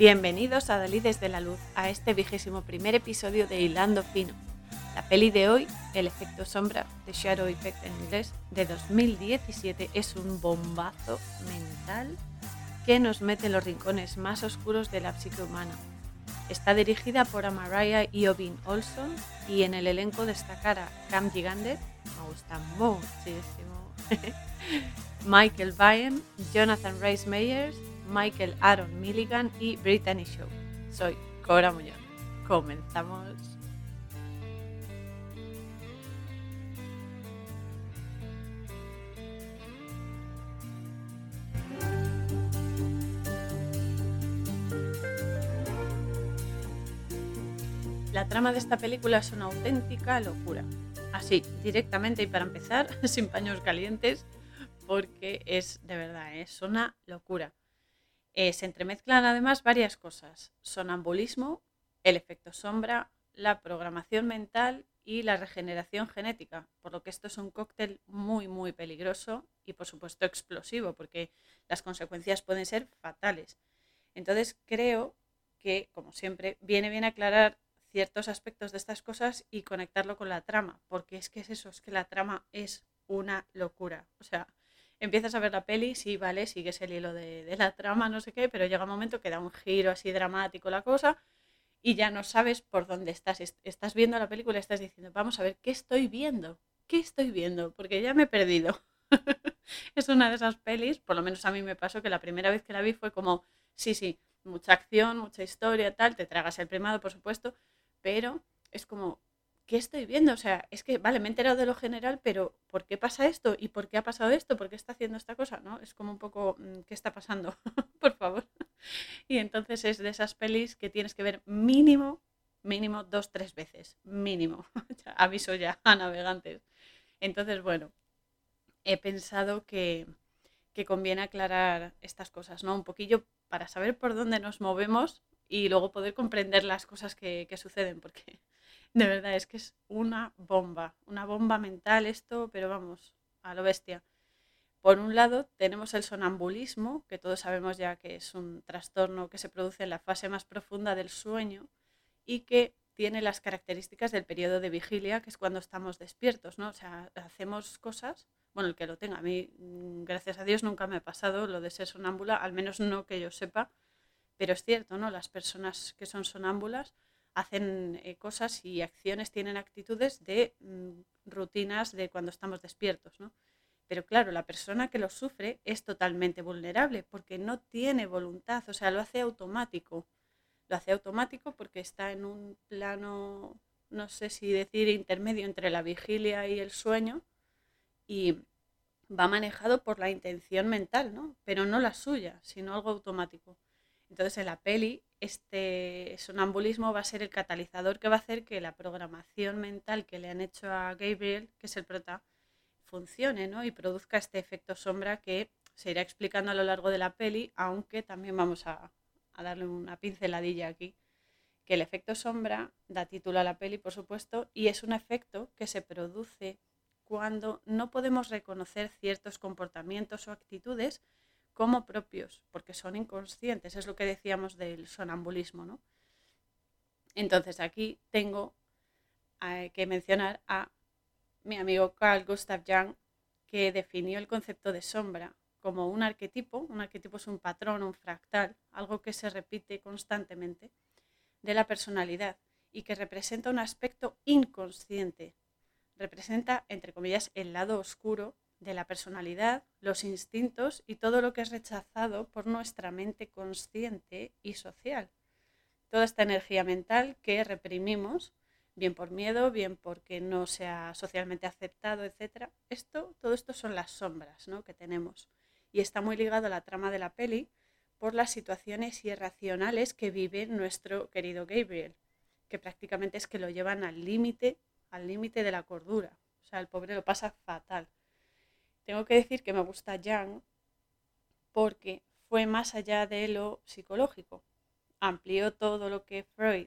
Bienvenidos a Dalí desde la luz, a este vigésimo primer episodio de Hilando Fino. La peli de hoy, El efecto sombra, The Shadow Effect en inglés, de 2017, es un bombazo mental que nos mete en los rincones más oscuros de la psique humana. Está dirigida por Amaraya y Obin Olson y en el elenco destacará Cam Gigander, me gusta muchísimo, Michael Byrne, Jonathan Rice Meyers, Michael Aaron Milligan y Brittany Show. Soy Cora Muñoz. Comenzamos. La trama de esta película es una auténtica locura. Así, directamente y para empezar, sin paños calientes, porque es de verdad, es una locura. Eh, se entremezclan además varias cosas, sonambulismo, el efecto sombra, la programación mental y la regeneración genética, por lo que esto es un cóctel muy, muy peligroso y por supuesto explosivo, porque las consecuencias pueden ser fatales. Entonces creo que, como siempre, viene bien aclarar ciertos aspectos de estas cosas y conectarlo con la trama, porque es que es eso, es que la trama es una locura. O sea, empiezas a ver la peli, sí, vale, sigues el hilo de, la trama, no sé qué, pero llega un momento que da un giro así dramático la cosa y ya no sabes por dónde estás. Estás viendo la película y estás diciendo, vamos a ver, ¿qué estoy viendo? ¿Qué estoy viendo? Porque ya me he perdido. es una de esas pelis, por lo menos a mí me pasó que la primera vez que la vi fue como, sí, sí, mucha acción, mucha historia, tal, te tragas el primado, por supuesto, pero es como, ¿qué estoy viendo? O sea, es que, vale, me he enterado de lo general, pero ¿por qué pasa esto? ¿Y por qué ha pasado esto? ¿Por qué está haciendo esta cosa? ¿No? Es como un poco, mm, ¿qué está pasando? por favor. Y entonces es de esas pelis que tienes que ver mínimo, mínimo dos, tres veces, mínimo. Aviso ya a navegantes. Entonces, bueno, he pensado que, que conviene aclarar estas cosas, ¿no? Un poquillo para saber por dónde nos movemos y luego poder comprender las cosas que, que suceden, porque de verdad, es que es una bomba, una bomba mental esto, pero vamos, a lo bestia. Por un lado, tenemos el sonambulismo, que todos sabemos ya que es un trastorno que se produce en la fase más profunda del sueño y que tiene las características del periodo de vigilia, que es cuando estamos despiertos, ¿no? O sea, hacemos cosas, bueno, el que lo tenga, a mí, mm, gracias a Dios, nunca me ha pasado lo de ser sonámbula, al menos no que yo sepa, pero es cierto, ¿no? Las personas que son sonámbulas hacen eh, cosas y acciones, tienen actitudes de mm, rutinas de cuando estamos despiertos, ¿no? Pero claro, la persona que lo sufre es totalmente vulnerable porque no tiene voluntad, o sea, lo hace automático. Lo hace automático porque está en un plano, no sé si decir, intermedio entre la vigilia y el sueño y va manejado por la intención mental, ¿no? Pero no la suya, sino algo automático. Entonces en la peli este sonambulismo va a ser el catalizador que va a hacer que la programación mental que le han hecho a Gabriel, que es el prota, funcione ¿no? y produzca este efecto sombra que se irá explicando a lo largo de la peli, aunque también vamos a, a darle una pinceladilla aquí, que el efecto sombra da título a la peli, por supuesto, y es un efecto que se produce cuando no podemos reconocer ciertos comportamientos o actitudes como propios, porque son inconscientes, es lo que decíamos del sonambulismo, ¿no? Entonces aquí tengo eh, que mencionar a mi amigo Carl Gustav Jung, que definió el concepto de sombra como un arquetipo, un arquetipo es un patrón, un fractal, algo que se repite constantemente de la personalidad y que representa un aspecto inconsciente, representa, entre comillas, el lado oscuro de la personalidad, los instintos y todo lo que es rechazado por nuestra mente consciente y social. Toda esta energía mental que reprimimos, bien por miedo, bien porque no sea socialmente aceptado, etc. Esto, todo esto son las sombras ¿no? que tenemos. Y está muy ligado a la trama de la peli por las situaciones irracionales que vive nuestro querido Gabriel, que prácticamente es que lo llevan al límite, al límite de la cordura. O sea, el pobre lo pasa fatal. Tengo que decir que me gusta Young porque fue más allá de lo psicológico. Amplió todo lo que Freud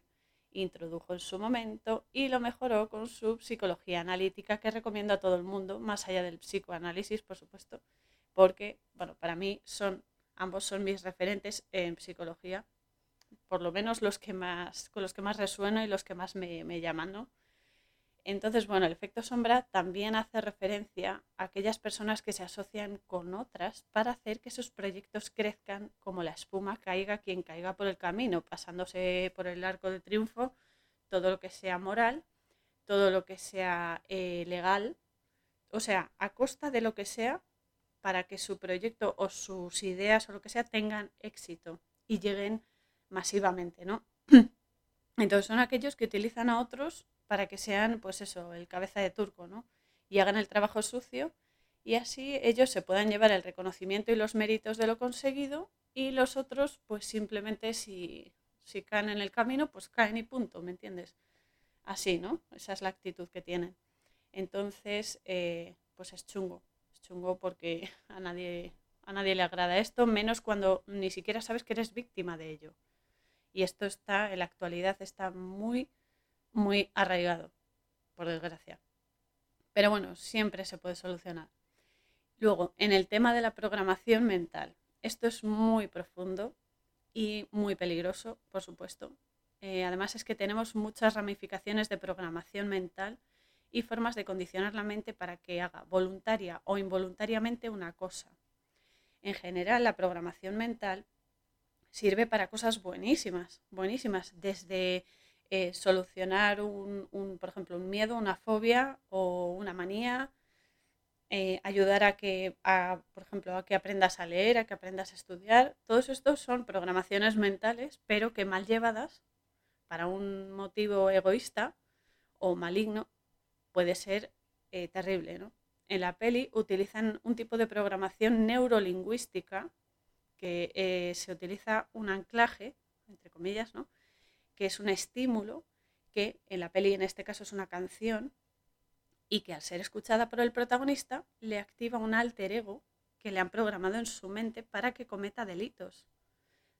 introdujo en su momento y lo mejoró con su psicología analítica que recomiendo a todo el mundo, más allá del psicoanálisis, por supuesto, porque, bueno, para mí son, ambos son mis referentes en psicología. por lo menos los que más, con los que más resueno y los que más me, me llaman, ¿no? Entonces, bueno, el efecto sombra también hace referencia a aquellas personas que se asocian con otras para hacer que sus proyectos crezcan como la espuma caiga quien caiga por el camino, pasándose por el arco del triunfo todo lo que sea moral, todo lo que sea eh, legal, o sea, a costa de lo que sea para que su proyecto o sus ideas o lo que sea tengan éxito y lleguen masivamente, ¿no? Entonces son aquellos que utilizan a otros para que sean, pues eso, el cabeza de turco, ¿no? Y hagan el trabajo sucio y así ellos se puedan llevar el reconocimiento y los méritos de lo conseguido y los otros, pues simplemente si, si caen en el camino, pues caen y punto, ¿me entiendes? Así, ¿no? Esa es la actitud que tienen. Entonces, eh, pues es chungo, es chungo porque a nadie, a nadie le agrada esto, menos cuando ni siquiera sabes que eres víctima de ello. Y esto está, en la actualidad, está muy muy arraigado, por desgracia. Pero bueno, siempre se puede solucionar. Luego, en el tema de la programación mental, esto es muy profundo y muy peligroso, por supuesto. Eh, además es que tenemos muchas ramificaciones de programación mental y formas de condicionar la mente para que haga voluntaria o involuntariamente una cosa. En general, la programación mental sirve para cosas buenísimas, buenísimas, desde eh, solucionar un, por ejemplo, un miedo, una fobia o una manía, eh, ayudar a que, por ejemplo, a que aprendas a leer, a que aprendas a estudiar. Todos estos son programaciones mentales, pero que mal llevadas para un motivo egoísta o maligno puede ser eh, terrible. ¿no? En la peli utilizan un tipo de programación neurolingüística que se utiliza un anclaje, entre comillas, ¿no? Que es un estímulo que en la peli en este caso es una canción y que al ser escuchada por el protagonista le activa un alter ego que le han programado en su mente para que cometa delitos.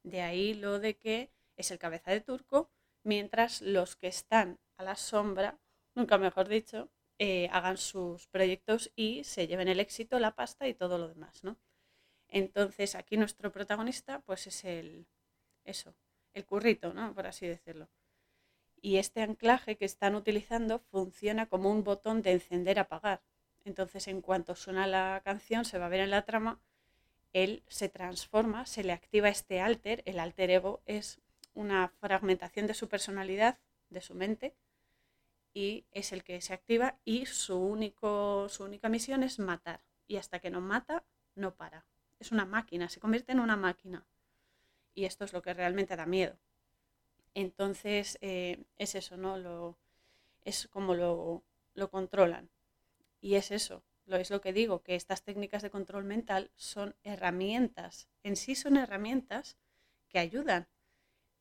De ahí lo de que es el cabeza de turco, mientras los que están a la sombra, nunca mejor dicho, eh, hagan sus proyectos y se lleven el éxito, la pasta y todo lo demás, ¿no? Entonces aquí nuestro protagonista pues es el eso, el currito, ¿no? por así decirlo. Y este anclaje que están utilizando funciona como un botón de encender-apagar. Entonces, en cuanto suena la canción, se va a ver en la trama, él se transforma, se le activa este alter. El alter ego es una fragmentación de su personalidad, de su mente, y es el que se activa y su, único, su única misión es matar. Y hasta que no mata, no para. Es una máquina, se convierte en una máquina y esto es lo que realmente da miedo. Entonces, eh, es eso, ¿no? Lo, es como lo, lo controlan. Y es eso, lo es lo que digo, que estas técnicas de control mental son herramientas, en sí son herramientas que ayudan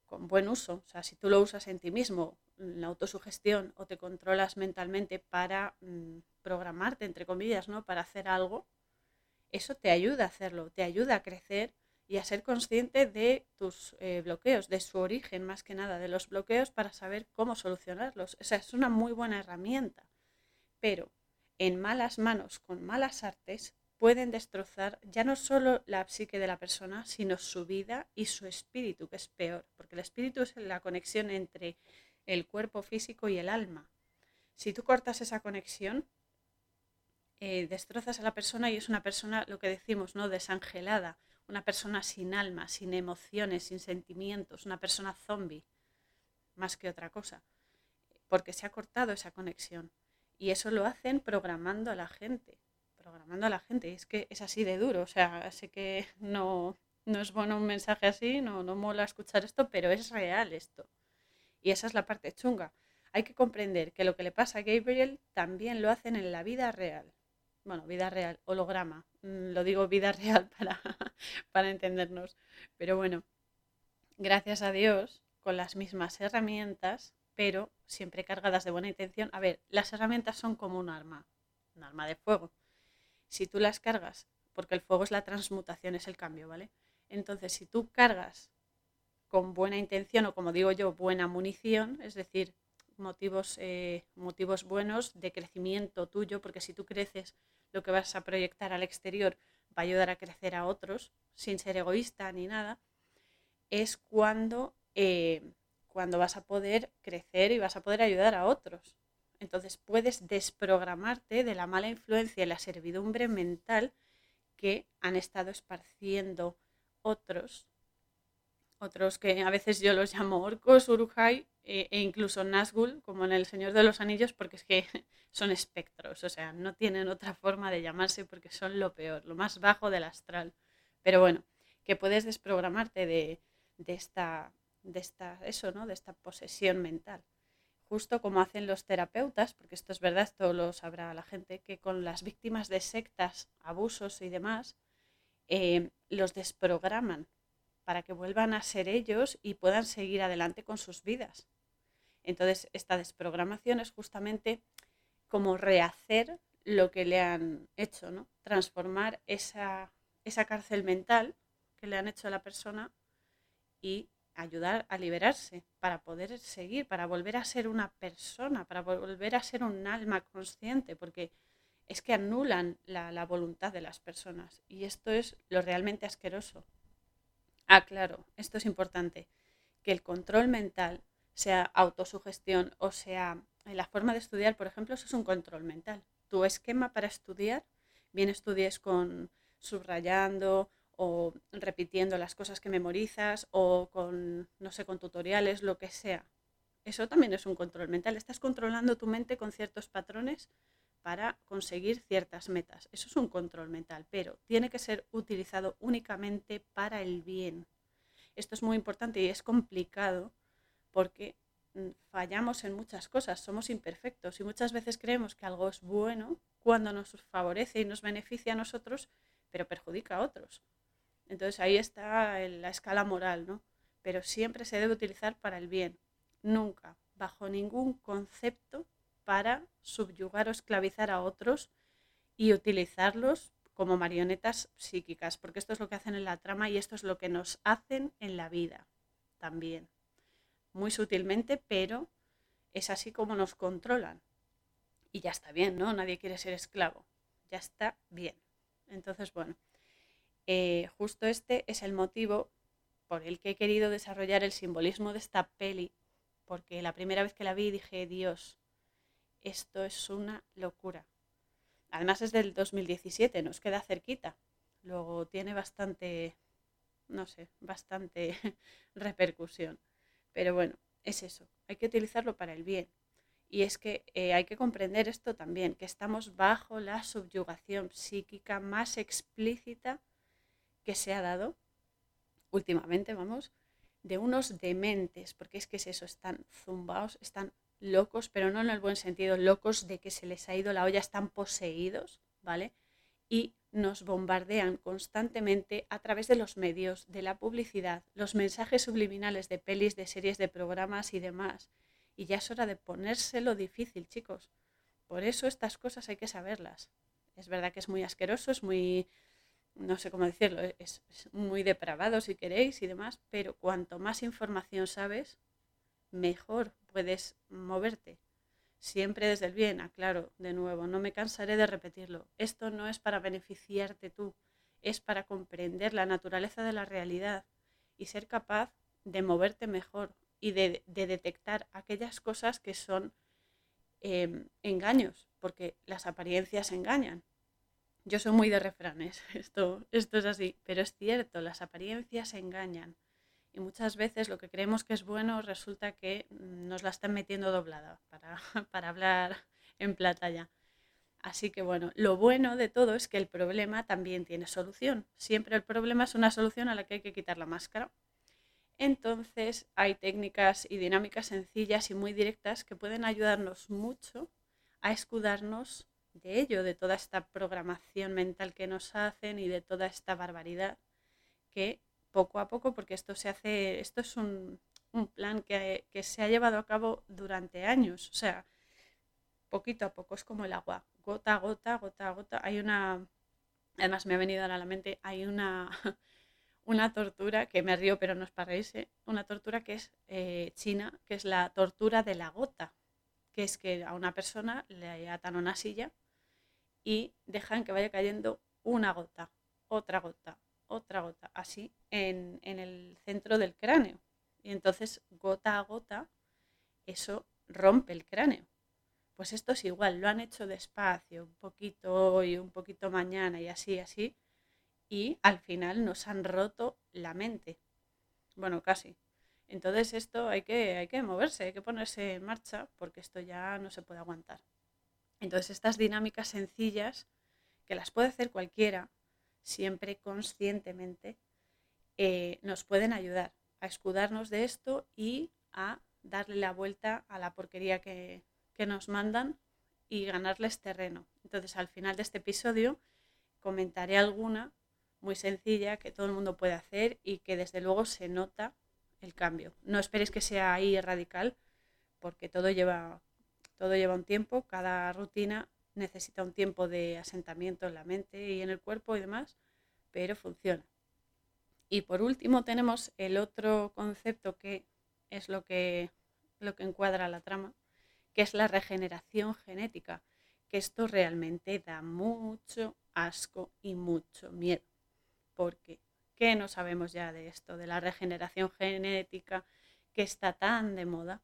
con buen uso. O sea, si tú lo usas en ti mismo, la autosugestión, o te controlas mentalmente para mm, programarte, entre comillas, ¿no? Para hacer algo, eso te ayuda a hacerlo, te ayuda a crecer y a ser consciente de tus eh, bloqueos, de su origen más que nada, de los bloqueos para saber cómo solucionarlos. O sea, es una muy buena herramienta, pero en malas manos, con malas artes, pueden destrozar ya no solo la psique de la persona, sino su vida y su espíritu, que es peor, porque el espíritu es la conexión entre el cuerpo físico y el alma. Si tú cortas esa conexión, eh, destrozas a la persona y es una persona, lo que decimos, ¿no? Desangelada, una persona sin alma, sin emociones, sin sentimientos, una persona zombie, más que otra cosa, porque se ha cortado esa conexión. Y eso lo hacen programando a la gente, programando a la gente. Y es que es así de duro, o sea, sé que no, no es bueno un mensaje así, no, no mola escuchar esto, pero es real esto. Y esa es la parte chunga. Hay que comprender que lo que le pasa a Gabriel también lo hacen en la vida real bueno, vida real, holograma, mm, lo digo vida real para, para entendernos, pero bueno, gracias a Dios, con las mismas herramientas, pero siempre cargadas de buena intención. A ver, las herramientas son como un arma, un arma de fuego. Si tú las cargas, porque el fuego es la transmutación, es el cambio, ¿vale? Entonces, si tú cargas con buena intención o como digo yo, buena munición, es decir, motivos, eh, motivos buenos de crecimiento tuyo, porque si tú creces, lo que vas a proyectar al exterior va a ayudar a crecer a otros, sin ser egoísta ni nada, es cuando eh, cuando vas a poder crecer y vas a poder ayudar a otros. Entonces puedes desprogramarte de la mala influencia y la servidumbre mental que han estado esparciendo otros, otros que a veces yo los llamo orcos, urujai e, e incluso Nazgul, como en El Señor de los Anillos, porque es que son espectros, o sea, no tienen otra forma de llamarse porque son lo peor, lo más bajo del astral. Pero bueno, que puedes desprogramarte de, de esta, de esta, eso, ¿no? De esta posesión mental. Justo como hacen los terapeutas, porque esto es verdad, esto lo sabrá la gente, que con las víctimas de sectas, abusos y demás, eh, los desprograman para que vuelvan a ser ellos y puedan seguir adelante con sus vidas. Entonces, esta desprogramación es justamente como rehacer lo que le han hecho, ¿no? Transformar esa, esa cárcel mental que le han hecho a la persona y ayudar a liberarse para poder seguir, para volver a ser una persona, para volver a ser un alma consciente, porque es que anulan la, voluntad de las personas y esto es lo realmente asqueroso. Ah, claro, esto es importante, que el control mental, sea autosugestión o sea la forma de estudiar, por ejemplo, eso es un control mental. Tu esquema para estudiar, bien estudies con subrayando o repitiendo las cosas que memorizas o con, no sé, con tutoriales, lo que sea. Eso también es un control mental. Estás controlando tu mente con ciertos patrones para conseguir ciertas metas. Eso es un control mental, pero tiene que ser utilizado únicamente para el bien. Esto es muy importante y es complicado porque mm, fallamos en muchas cosas, somos imperfectos y muchas veces creemos que algo es bueno cuando nos favorece y nos beneficia a nosotros, pero perjudica a otros. Entonces ahí está la escala moral, ¿no? Pero siempre se debe utilizar para el bien, nunca, bajo ningún concepto, para subyugar o esclavizar a otros y utilizarlos como marionetas psíquicas, porque esto es lo que hacen en la trama y esto es lo que nos hacen en la vida también. Muy sutilmente, pero es así como nos controlan. Y ya está bien, ¿no? Nadie quiere ser esclavo. Ya está bien. Entonces, bueno, eh, justo este es el motivo por el que he querido desarrollar el simbolismo de esta peli, porque la primera vez que la vi dije, Dios, esto es una locura. Además es del 2017, nos queda cerquita. Luego tiene bastante, no sé, bastante repercusión. Pero bueno, es eso, hay que utilizarlo para el bien. Y es que eh, hay que comprender esto también, que estamos bajo la subyugación psíquica más explícita que se ha dado últimamente, vamos, de unos dementes, porque es que es eso, están zumbados, están locos, pero no en el buen sentido, locos de que se les ha ido la olla, están poseídos, ¿vale? Y nos bombardean constantemente a través de los medios, de la publicidad, los mensajes subliminales de pelis, de series, de programas y demás. Y ya es hora de ponérselo difícil, chicos. Por eso estas cosas hay que saberlas. Es verdad que es muy asqueroso, es muy no sé cómo decirlo, e-, es, muy depravado si queréis y demás, pero cuanto más información sabes, mejor puedes moverte. Siempre desde el bien, aclaro de nuevo, no me cansaré de repetirlo. Esto no es para beneficiarte tú, es para comprender la naturaleza de la realidad y ser capaz de moverte mejor y de, detectar aquellas cosas que son em, engaños, porque las apariencias engañan yo soy muy de refranes, esto, esto es así, pero es cierto, las apariencias engañan. Y muchas veces lo que creemos que es bueno resulta que nos la están metiendo doblada, para, para hablar en plata ya. Así que bueno, lo bueno de todo es que el problema también tiene solución. Siempre el problema es una solución a la que hay que quitar la máscara. Entonces hay técnicas y dinámicas sencillas y muy directas que pueden ayudarnos mucho a escudarnos de ello, de toda esta programación mental que nos hacen y de toda esta barbaridad que poco a poco, porque esto se hace, esto es un, plan que, se ha llevado a cabo durante años, o sea, poquito a poco, es como el agua, gota a gota, gota a gota. Hay una, además me ha venido a la mente, hay una, una tortura, que me río pero no es para reírse, una tortura que es eh, china, que es la tortura de la gota, que es que a una persona le atan una silla y dejan que vaya cayendo una gota, otra gota, otra gota, así en, el centro del cráneo. Y entonces, gota a gota, eso rompe el cráneo. Pues esto es igual, lo han hecho despacio, un poquito hoy, un poquito mañana y así, así. Y al final nos han roto la mente. Bueno, casi. Entonces esto hay que, hay que moverse, hay que ponerse en marcha porque esto ya no se puede aguantar. Entonces estas dinámicas sencillas, que las puede hacer cualquiera, siempre conscientemente, eh, nos pueden ayudar a escudarnos de esto y a darle la vuelta a la porquería que, que nos mandan y ganarles terreno. Entonces al final de este episodio comentaré alguna muy sencilla que todo el mundo puede hacer y que desde luego se nota el cambio. No esperéis que sea ahí radical porque todo lleva, todo lleva un tiempo, cada rutina necesita un tiempo de asentamiento en la mente y en el cuerpo y demás, pero funciona. Y por último tenemos el otro concepto que es lo que, lo que encuadra la trama, que es la regeneración genética, que esto realmente da mucho asco y mucho miedo, porque ¿qué no sabemos ya de esto, de la regeneración genética que está tan de moda?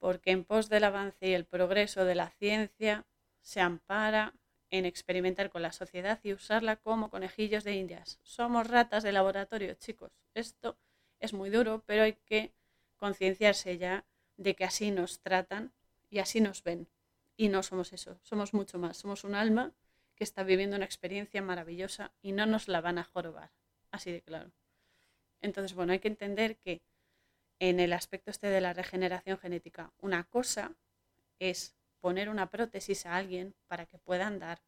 Porque en pos del avance y el progreso de la ciencia se ampara en experimentar con la sociedad y usarla como conejillos de indias. Somos ratas de laboratorio, chicos. Esto es muy duro, pero hay que concienciarse ya de que así nos tratan y así nos ven. Y no somos eso, somos mucho más. Somos un alma que está viviendo una experiencia maravillosa y no nos la van a jorobar. Así de claro. Entonces, bueno, hay que entender que en el aspecto este de la regeneración genética, una cosa es poner una prótesis a alguien para que pueda andar,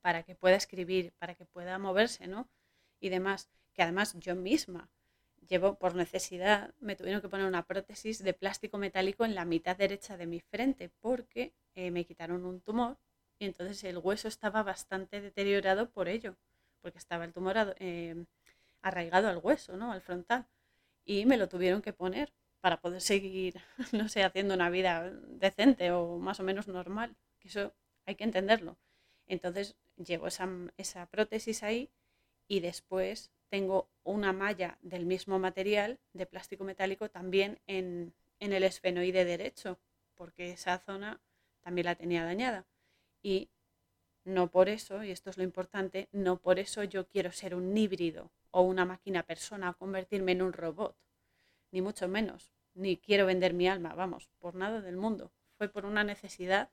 para que pueda escribir, para que pueda moverse, ¿no? Y demás, que además yo misma llevo por necesidad, me tuvieron que poner una prótesis de plástico metálico en la mitad derecha de mi frente porque eh, me quitaron un tumor y entonces el hueso estaba bastante deteriorado por ello, porque estaba el tumor eh, arraigado al hueso, ¿no? Al frontal. Y me lo tuvieron que poner para poder seguir, no sé, haciendo una vida decente o más o menos normal. Que eso hay que entenderlo. Entonces llevo esa, esa prótesis ahí y después tengo una malla del mismo material de plástico metálico también en, el esfenoide derecho, porque esa zona también la tenía dañada. Y no por eso, y esto es lo importante, no por eso yo quiero ser un híbrido o una máquina persona o convertirme en un robot, ni mucho menos, ni quiero vender mi alma, vamos, por nada del mundo. Fue por una necesidad,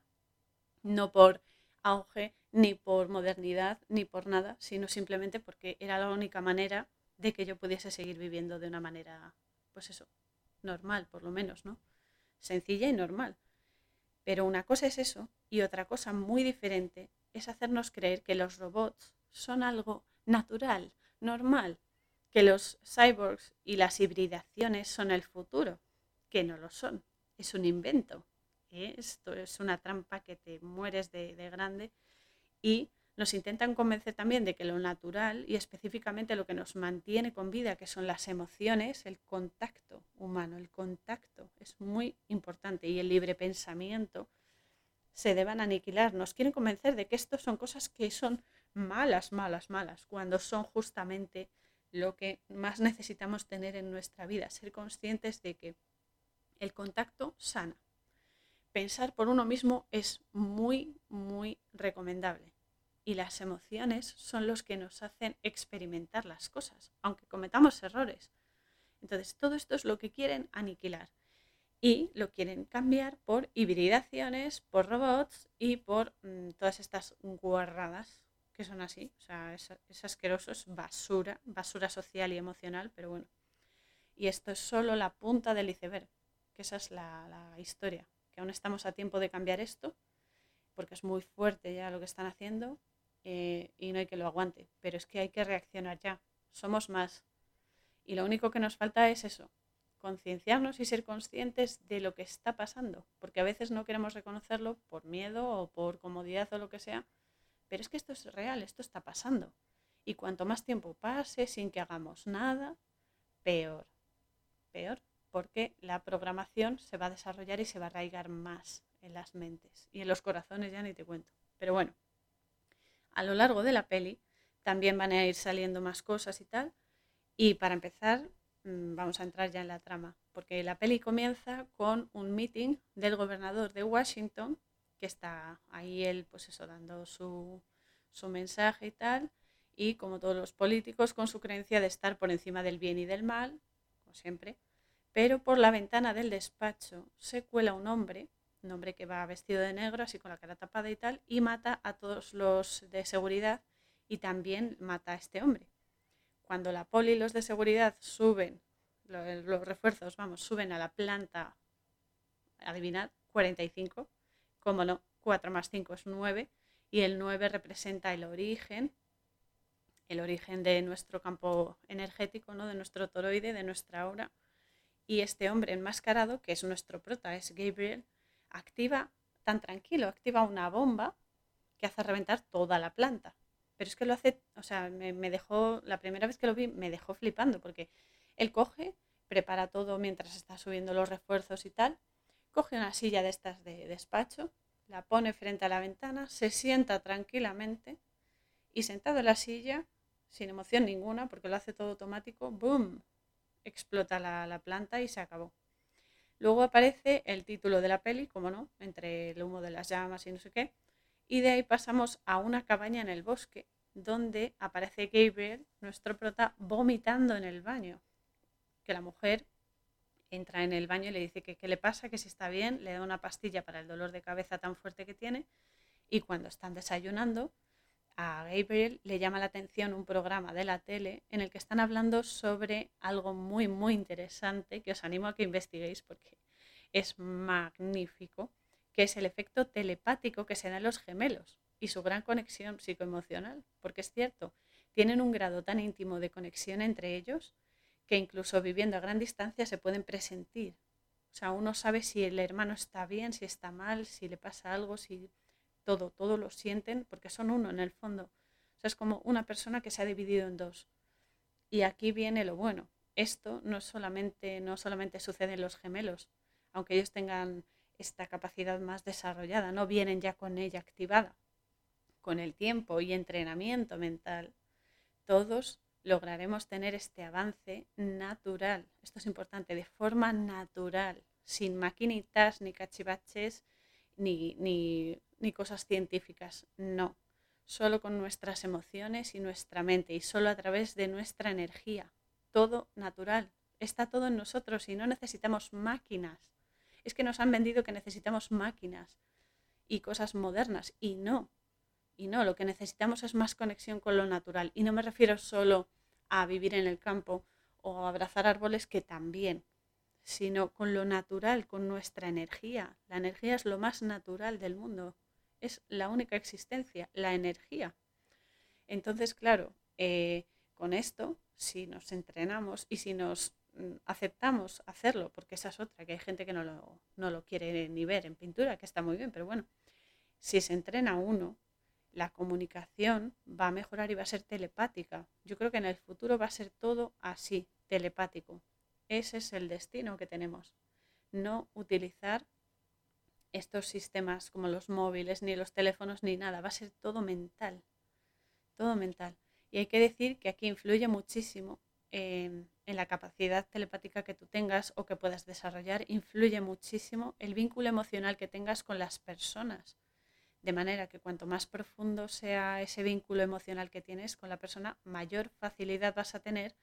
no por auge, ni por modernidad, ni por nada, sino simplemente porque era la única manera de que yo pudiese seguir viviendo de una manera, pues eso, normal, por lo menos, ¿no? Sencilla y normal. Pero una cosa es eso y otra cosa muy diferente es hacernos creer que los robots son algo natural, normal, que los cyborgs y las hibridaciones son el futuro, que no lo son, es un invento. Esto es una trampa que te mueres de, grande y nos intentan convencer también de que lo natural y específicamente lo que nos mantiene con vida, que son las emociones, el contacto humano, el contacto es muy importante y el libre pensamiento se deban aniquilar. Nos quieren convencer de que esto son cosas que son malas, malas, malas, cuando son justamente lo que más necesitamos tener en nuestra vida, ser conscientes de que el contacto sana pensar por uno mismo es muy, muy recomendable. Y las emociones son los que nos hacen experimentar las cosas, aunque cometamos errores. Entonces, todo esto es lo que quieren aniquilar. Y lo quieren cambiar por hibridaciones, por robots y por mm, todas estas guarradas que son así. O sea, es, asqueroso, es basura, basura social y emocional, pero bueno. Y esto es solo la punta del iceberg, que esa es la historia que aún estamos a tiempo de cambiar esto, porque es muy fuerte ya lo que están haciendo eh, y no hay que lo aguante. Pero es que hay que reaccionar ya. Somos más. Y lo único que nos falta es eso, concienciarnos y ser conscientes de lo que está pasando, porque a veces no queremos reconocerlo por miedo o por comodidad o lo que sea, pero es que esto es real, esto está pasando. Y cuanto más tiempo pase sin que hagamos nada, peor, peor porque la programación se va a desarrollar y se va a arraigar más en las mentes y en los corazones ya ni te cuento. Pero bueno, a lo largo de la peli también van a ir saliendo más cosas y tal. Y para empezar, mm, vamos a entrar ya en la trama, porque la peli comienza con un meeting del gobernador de Washington, que está ahí él, pues eso, dando su, su mensaje y tal, y como todos los políticos, con su creencia de estar por encima del bien y del mal, como siempre, pero por la ventana del despacho se cuela un hombre, un hombre que va vestido de negro, así con la cara tapada y tal, y mata a todos los de seguridad y también mata a este hombre. Cuando la poli y los de seguridad suben, los refuerzos, vamos, suben a la planta, adivinad, 45, como no, 4 más 5 es 9, y el 9 representa el origen, el origen de nuestro campo energético, ¿no? de nuestro toroide, de nuestra aura. Y este hombre enmascarado, que es nuestro prota, es Gabriel, activa tan tranquilo, activa una bomba que hace reventar toda la planta. Pero es que lo hace, o sea, me, dejó, la primera vez que lo vi, me dejó flipando, porque él coge, prepara todo mientras está subiendo los refuerzos y tal, coge una silla de estas de despacho, la pone frente a la ventana, se sienta tranquilamente y sentado en la silla, sin emoción ninguna, porque lo hace todo automático, ¡boom! Explota la, la planta y se acabó. Luego aparece el título de la peli, como no, entre el humo de las llamas y no sé qué, y de ahí pasamos a una cabaña en el bosque, donde aparece Gabriel, nuestro prota, vomitando en el baño. Que la mujer entra en el baño y le dice que qué le pasa, que si está bien, le da una pastilla para el dolor de cabeza tan fuerte que tiene. Y cuando están desayunando, a Gabriel le llama la atención un programa de la tele en el que están hablando sobre algo muy, muy interesante que os animo a que investiguéis porque es magnífico que es el efecto telepático que se da en los gemelos y su gran conexión psicoemocional, porque es cierto, tienen un grado tan íntimo de conexión entre ellos que incluso viviendo a gran distancia se pueden presentir. O sea, uno sabe si el hermano está bien, si está mal, si le pasa algo, si todo, todo lo sienten, porque son uno en el fondo. O sea, es como una persona que se ha dividido en dos. Y aquí viene lo bueno. Esto no solamente, no solamente sucede en los gemelos, aunque ellos tengan esta capacidad más desarrollada, no vienen ya con ella activada. Con el tiempo y entrenamiento mental, todos lograremos tener este avance natural. Esto es importante, de forma natural, sin maquinitas, ni cachivaches, ni, ni, ni cosas científicas. No, solo con nuestras emociones y nuestra mente y solo a través de nuestra energía. Todo natural. Está todo en nosotros y no necesitamos máquinas es que nos han vendido que necesitamos máquinas y cosas modernas y no. Y no, lo que necesitamos es más conexión con lo natural. Y no me refiero solo a vivir en el campo o a abrazar árboles, que también, sino con lo natural, con nuestra energía. La energía es lo más natural del mundo. Es la única existencia, la energía. Entonces, claro, eh, con esto, si nos entrenamos y si nos Mm, aceptamos hacerlo, porque esa es otra, que hay gente que no lo, no lo quiere ni ver en pintura, que está muy bien, pero bueno, si se entrena uno, la comunicación va a mejorar y va a ser telepática. Yo creo que en el futuro va a ser todo así, telepático. Ese es el destino que tenemos. No utilizar estos sistemas como los móviles, ni los teléfonos, ni nada. Va a ser todo mental. Todo mental. Y hay que decir que aquí influye muchísimo en, la capacidad telepática que tú tengas o que puedas desarrollar, influye muchísimo el vínculo emocional que tengas con las personas. De manera que cuanto más profundo sea ese vínculo emocional que tienes con la persona, mayor facilidad vas a tener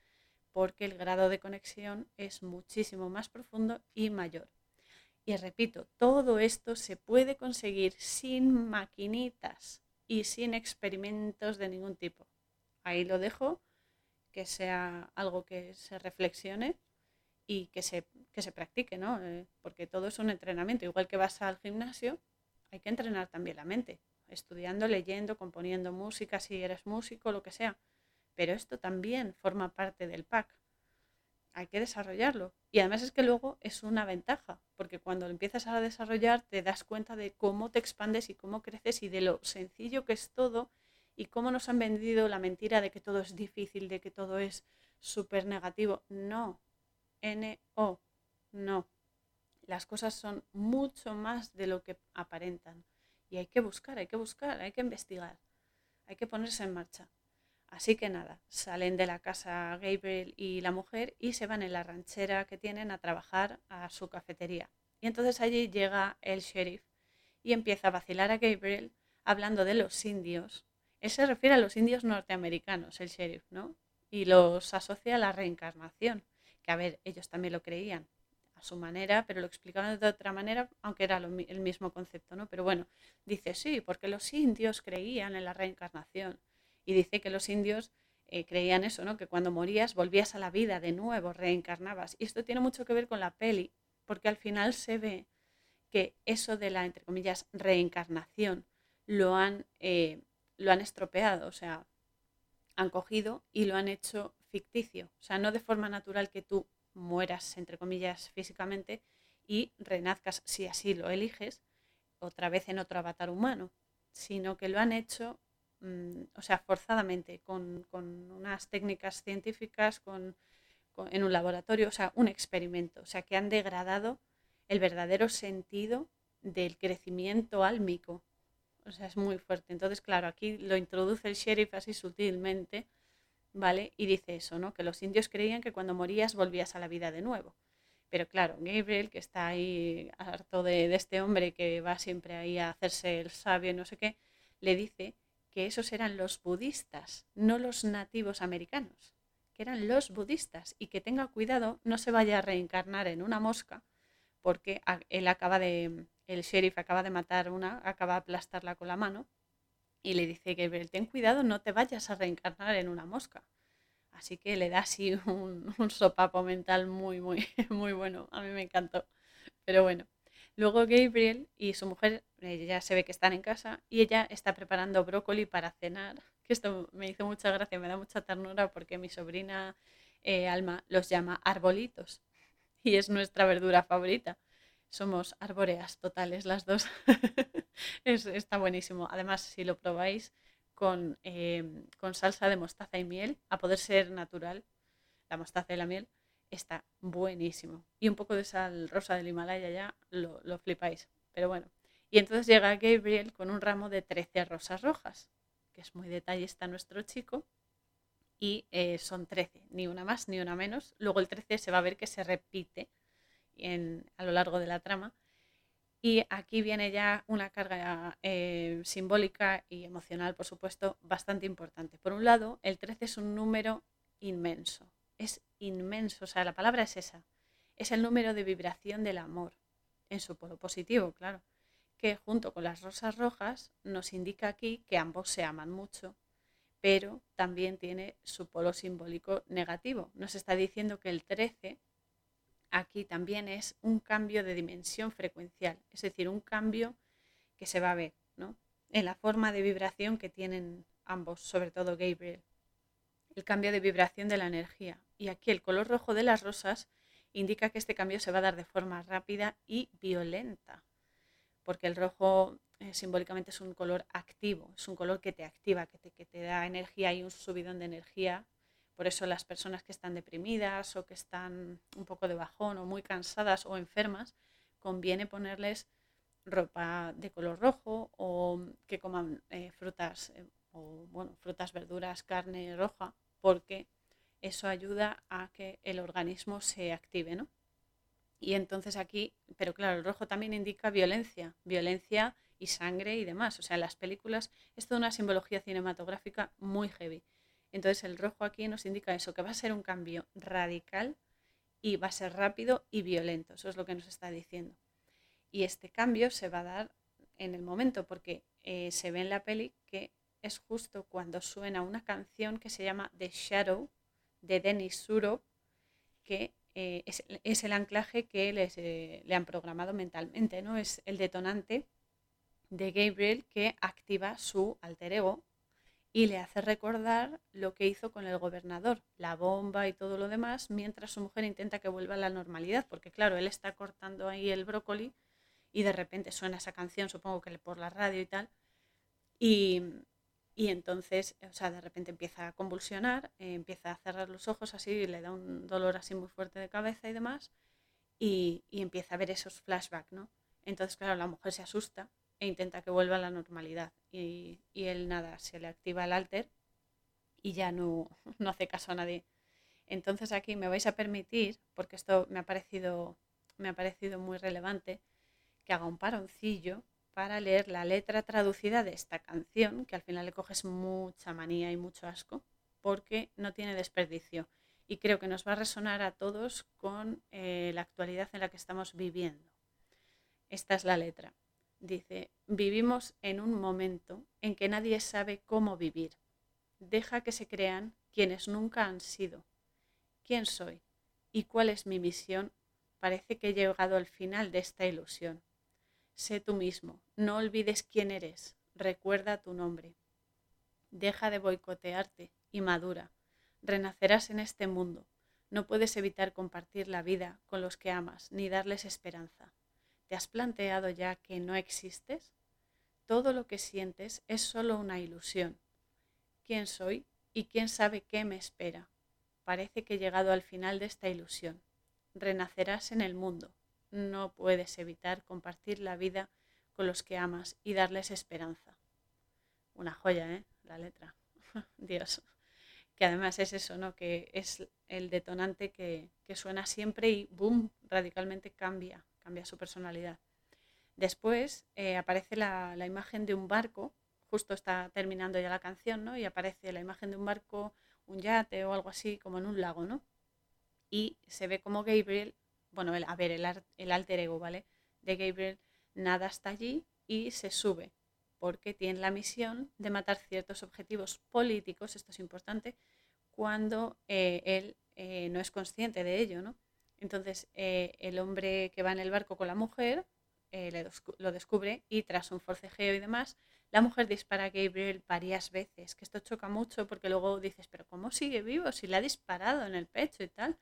porque el grado de conexión es muchísimo más profundo y mayor. Y repito, todo esto se puede conseguir sin maquinitas y sin experimentos de ningún tipo. Ahí lo dejo que sea algo que se reflexione y que se, que se practique, ¿no? Eh, porque todo es un entrenamiento. Igual que vas al gimnasio, hay que entrenar también la mente, estudiando, leyendo, componiendo música, si eres músico, lo que sea. Pero esto también forma parte del pack. Hay que desarrollarlo. Y además es que luego es una ventaja, porque cuando empiezas a desarrollar te das cuenta de cómo te expandes y cómo creces y de lo sencillo que es todo y cómo nos han vendido la mentira de que todo es difícil, de que todo es súper negativo. No, N-O, no. Las cosas son mucho más de lo que aparentan. Y hay que buscar, hay que buscar, hay que investigar, hay que ponerse en marcha. Así que nada, salen de la casa Gabriel y la mujer y se van en la ranchera que tienen a trabajar a su cafetería. Y entonces allí llega el sheriff y empieza a vacilar a Gabriel hablando de los indios. Él se refiere a los indios norteamericanos, el sheriff, ¿no? Y los asocia a la reencarnación, que a ver, ellos también lo creían su manera, pero lo explicaban de otra manera, aunque era el mismo concepto, ¿no? Pero bueno, dice sí, porque los indios creían en la reencarnación y dice que los indios eh, creían eso, ¿no? Que cuando morías volvías a la vida de nuevo, reencarnabas. Y esto tiene mucho que ver con la peli, porque al final se ve que eso de la, entre comillas, reencarnación lo han, eh, lo han estropeado, o sea, han cogido y lo han hecho ficticio, o sea, no de forma natural que tú mueras, entre comillas, físicamente y renazcas, si así lo eliges, otra vez en otro avatar humano, sino que lo han hecho Mm, o sea, forzadamente, con, unas técnicas científicas, con, en un laboratorio, o sea, un experimento, o sea, que han degradado el verdadero sentido del crecimiento álmico. O sea, es muy fuerte. Entonces, claro, aquí lo introduce el sheriff así sutilmente, ¿vale? Y dice eso, ¿no? Que los indios creían que cuando morías volvías a la vida de nuevo. Pero claro, Gabriel, que está ahí harto de, este hombre que va siempre ahí a hacerse el sabio y no sé qué, le dice que esos eran los budistas, no los nativos americanos, que eran los budistas y que tenga cuidado, no se vaya a reencarnar en una mosca, porque él acaba de, el sheriff acaba de matar una, acaba de aplastarla con la mano y le dice que ten cuidado, no te vayas a reencarnar en una mosca. Así que le da así un, sopapo mental muy, muy, muy bueno. A mí me encantó. Pero bueno, Luego Gabriel y su mujer ya se ve que están en casa y ella está preparando brócoli para cenar. Que esto me hizo mucha gracia, me da mucha ternura porque mi sobrina eh, Alma los llama arbolitos y es nuestra verdura favorita. Somos arbóreas totales las dos. está buenísimo. Además, si lo probáis con, em, con salsa de mostaza y miel, a poder ser natural, la mostaza y la miel, está buenísimo. Y un poco de sal rosa del Himalaya ya lo, lo flipáis. Pero bueno. Y entonces llega Gabriel con un ramo de 13 rosas rojas, que es muy detallista nuestro chico. Y eh, son 13, ni una más ni una menos. Luego el 13 se va a ver que se repite a lo largo de la trama. Y aquí viene ya una carga eh, simbólica y emocional, por supuesto, bastante importante. Por un lado, el 13 es un número inmenso, es inmenso, o sea, la palabra es esa, es el número de vibración del amor, en su polo positivo, claro, que junto con las rosas rojas nos indica aquí que ambos se aman mucho, pero también tiene su polo simbólico negativo. Nos está diciendo que el 13 aquí también es un cambio de dimensión frecuencial, es decir, un cambio que se va a ver ¿no? en la forma de vibración que tienen ambos, sobre todo Gabriel el cambio de vibración de la energía. Y aquí el color rojo de las rosas indica que este cambio se va a dar de forma rápida y violenta, porque el rojo eh, simbólicamente es un color activo, es un color que te activa, que te, que te da energía y un subidón de energía. Por eso las personas que están deprimidas o que están un poco de bajón o muy cansadas o enfermas, conviene ponerles ropa de color rojo o que coman eh, frutas eh, o bueno, frutas, verduras, carne roja, porque eso ayuda a que el organismo se active, ¿no? Y entonces aquí, pero claro, el rojo también indica violencia, violencia y sangre y demás. O sea, en las películas es toda una simbología cinematográfica muy heavy. Entonces el rojo aquí nos indica eso, que va a ser un cambio radical y va a ser rápido y violento. Eso es lo que nos está diciendo. Y este cambio se va a dar en el momento, porque eh, se ve en la peli que es justo cuando suena una canción que se llama The Shadow de Denis Suro, que eh, es, el anclaje que les, eh, le han programado mentalmente, ¿no? Es el detonante de Gabriel que activa su alter ego y le hace recordar lo que hizo con el gobernador, la bomba y todo lo demás, mientras su mujer intenta que vuelva a la normalidad, porque claro, él está cortando ahí el brócoli y de repente suena esa canción, supongo que por la radio y tal, y, y entonces, o sea, de repente empieza a convulsionar, eh, empieza a cerrar los ojos así, le da un dolor así muy fuerte de cabeza y demás, y, empieza a ver esos flashbacks, ¿no? Entonces, claro, la mujer se asusta e intenta que vuelva a la normalidad. Y, y él nada, se le activa el alter y ya no, no hace caso a nadie. Entonces aquí me vais a permitir, porque esto me ha parecido, me ha parecido muy relevante, que haga un paroncillo para leer la letra traducida de esta canción, que al final le coges mucha manía y mucho asco, porque no tiene desperdicio. Y creo que nos va a resonar a todos con eh, la actualidad en la que estamos viviendo. Esta es la letra. Dice, vivimos en un momento en que nadie sabe cómo vivir. Deja que se crean quienes nunca han sido. ¿Quién soy? ¿Y cuál es mi misión? Parece que he llegado al final de esta ilusión. Sé tú mismo, no olvides quién eres, recuerda tu nombre. Deja de boicotearte y madura. Renacerás en este mundo. No puedes evitar compartir la vida con los que amas ni darles esperanza. ¿Te has planteado ya que no existes? Todo lo que sientes es solo una ilusión. ¿Quién soy y quién sabe qué me espera? Parece que he llegado al final de esta ilusión. Renacerás en el mundo. No puedes evitar compartir la vida con los que amas y darles esperanza. Una joya, ¿eh? La letra. Dios que además es eso, ¿no? Que es el detonante que, suena siempre y boom, radicalmente cambia, cambia su personalidad. Después eh, aparece la, imagen de un barco, justo está terminando ya la canción, ¿no? Y aparece la imagen de un barco, un yate o algo así, como en un lago, ¿no? Y se ve como Gabriel, bueno, a ver, el, el alter ego, ¿vale? De Gabriel nada hasta allí y se sube porque tiene la misión de matar ciertos objetivos políticos, esto es importante, cuando eh, él eh, no es consciente de ello. ¿no? Entonces, eh, el hombre que va en el barco con la mujer lo descubre y tras un forcejeo y demás, la mujer dispara a Gabriel varias veces, que esto choca mucho porque luego dices, pero ¿cómo sigue vivo si le ha disparado en el pecho y tal?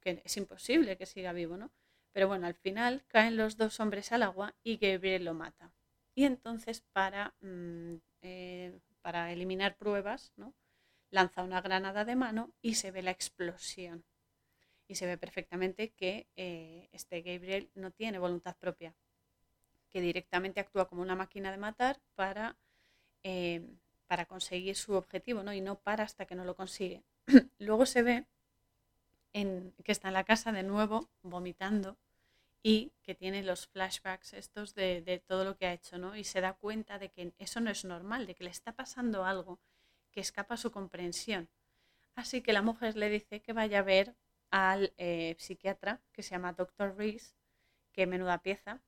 Que es imposible que siga vivo, ¿no? Pero bueno, al final caen los dos hombres al agua y Gabriel lo mata. Y entonces para, mm, eh, para eliminar pruebas, ¿no? lanza una granada de mano y se ve la explosión. Y se ve perfectamente que eh, este Gabriel no tiene voluntad propia, que directamente actúa como una máquina de matar para, eh, para conseguir su objetivo, ¿no? y no para hasta que no lo consigue. Luego se ve en, que está en la casa de nuevo vomitando y que tiene los flashbacks estos de, todo lo que ha hecho, ¿no? Y se da cuenta de que eso no es normal, de que le está pasando algo que escapa a su comprensión. Así que la mujer le dice que vaya a ver al eh, psiquiatra que se llama Dr. Reese, que menuda pieza,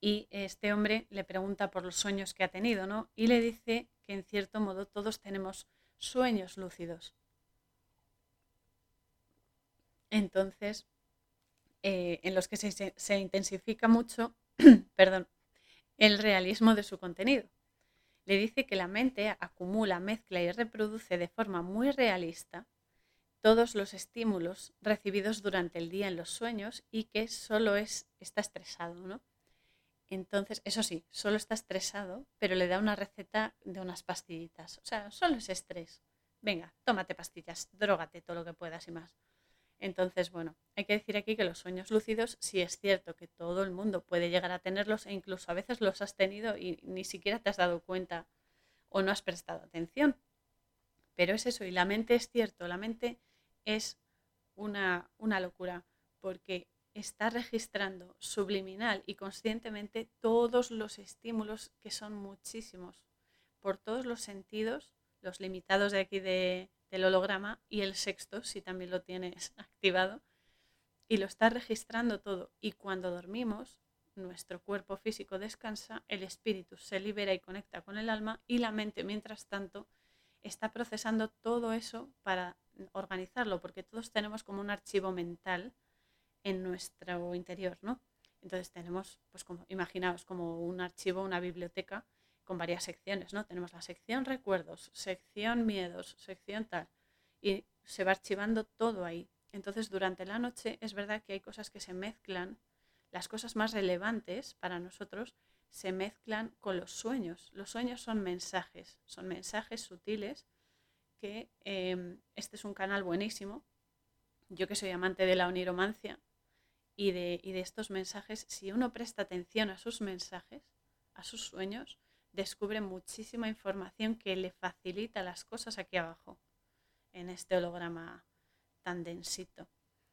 y este hombre le pregunta por los sueños que ha tenido, ¿no? Y le dice que en cierto modo todos tenemos sueños lúcidos. Entonces, eh, en los que se, intensifica mucho perdón, el realismo de su contenido. Le dice que la mente acumula, mezcla y reproduce de forma muy realista todos los estímulos recibidos durante el día en los sueños y que solo es, está estresado, ¿no? Entonces, eso sí, solo está estresado, pero le da una receta de unas pastillitas. O sea, solo es estrés. Venga, tómate pastillas, drógate todo lo que puedas y más. Entonces, bueno, hay que decir aquí que los sueños lúcidos sí es cierto que todo el mundo puede llegar a tenerlos e incluso a veces los has tenido y ni siquiera te has dado cuenta o no has prestado atención. Pero es eso, y la mente es cierto, la mente es una, una locura porque está registrando subliminal y conscientemente todos los estímulos que son muchísimos, por todos los sentidos, los limitados de aquí de, del holograma y el sexto, si también lo tienes activado, y lo está registrando todo. Y cuando dormimos, nuestro cuerpo físico descansa, el espíritu se libera y conecta con el alma y la mente, mientras tanto, está procesando todo eso para organizarlo, porque todos tenemos como un archivo mental en nuestro interior, ¿no? Entonces tenemos, pues como, imaginaos, como un archivo, una biblioteca con varias secciones, ¿no? Tenemos la sección recuerdos, sección miedos, sección tal, y se va archivando todo ahí. Entonces, durante la noche es verdad que hay cosas que se mezclan, las cosas más relevantes para nosotros se mezclan con los sueños. Los sueños son mensajes, son mensajes sutiles que em, este es un canal buenísimo. Yo que soy amante de la oniromancia y de, y de estos mensajes, si uno presta atención a sus mensajes, a sus sueños, descubre muchísima información que le facilita las cosas aquí abajo. en este holograma tan densito.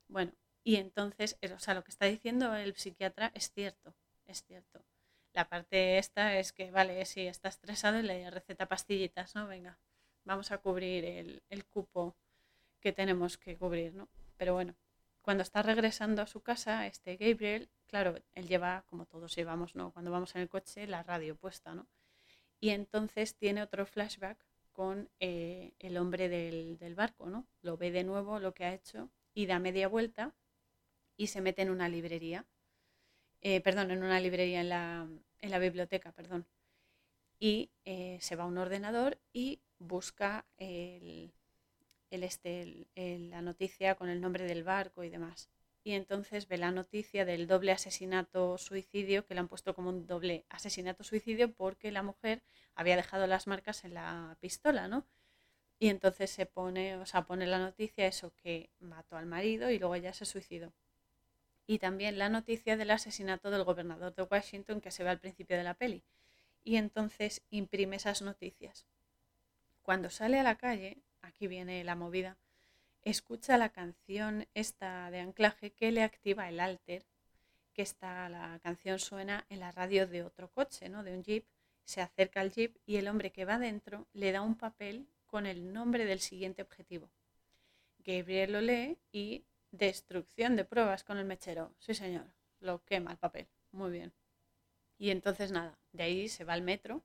Bueno, y entonces, o sea, lo que está diciendo el psiquiatra es cierto, es cierto. La parte esta es que, vale, si está estresado y le receta pastillitas, ¿no? Venga, vamos a cubrir el, el cupo que tenemos que cubrir, ¿no? Pero bueno, cuando está regresando a su casa, este Gabriel, claro, él lleva, como todos llevamos, ¿no? Cuando vamos en el coche, la radio puesta, ¿no? Y entonces tiene otro flashback con eh, el hombre del, del, barco, ¿no? Lo ve de nuevo lo que ha hecho y da media vuelta y se mete en una librería. Eh, perdón, en una librería en la, en la biblioteca, perdón. Y eh, se va a un ordenador y busca este, la noticia con el nombre del barco y demás. Y entonces ve la noticia del doble asesinato suicidio, que le han puesto como un doble asesinato suicidio porque la mujer había dejado las marcas en la pistola, ¿no? Y entonces se pone, o sea, pone la noticia eso que mató al marido y luego ella se suicidó. Y también la noticia del asesinato del gobernador de Washington que se ve al principio de la peli. Y entonces imprime esas noticias. Cuando sale a la calle, aquí viene la movida, escucha la canción esta de anclaje que le activa el alter, que está, la canción suena en la radio de otro coche, ¿no? de un jeep, se acerca al jeep y el hombre que va dentro le da un papel con el nombre del siguiente objetivo. Gabriel lo lee y destrucción de pruebas con el mechero. Sí, señor, lo quema el papel. Muy bien. Y entonces nada, de ahí se va al metro,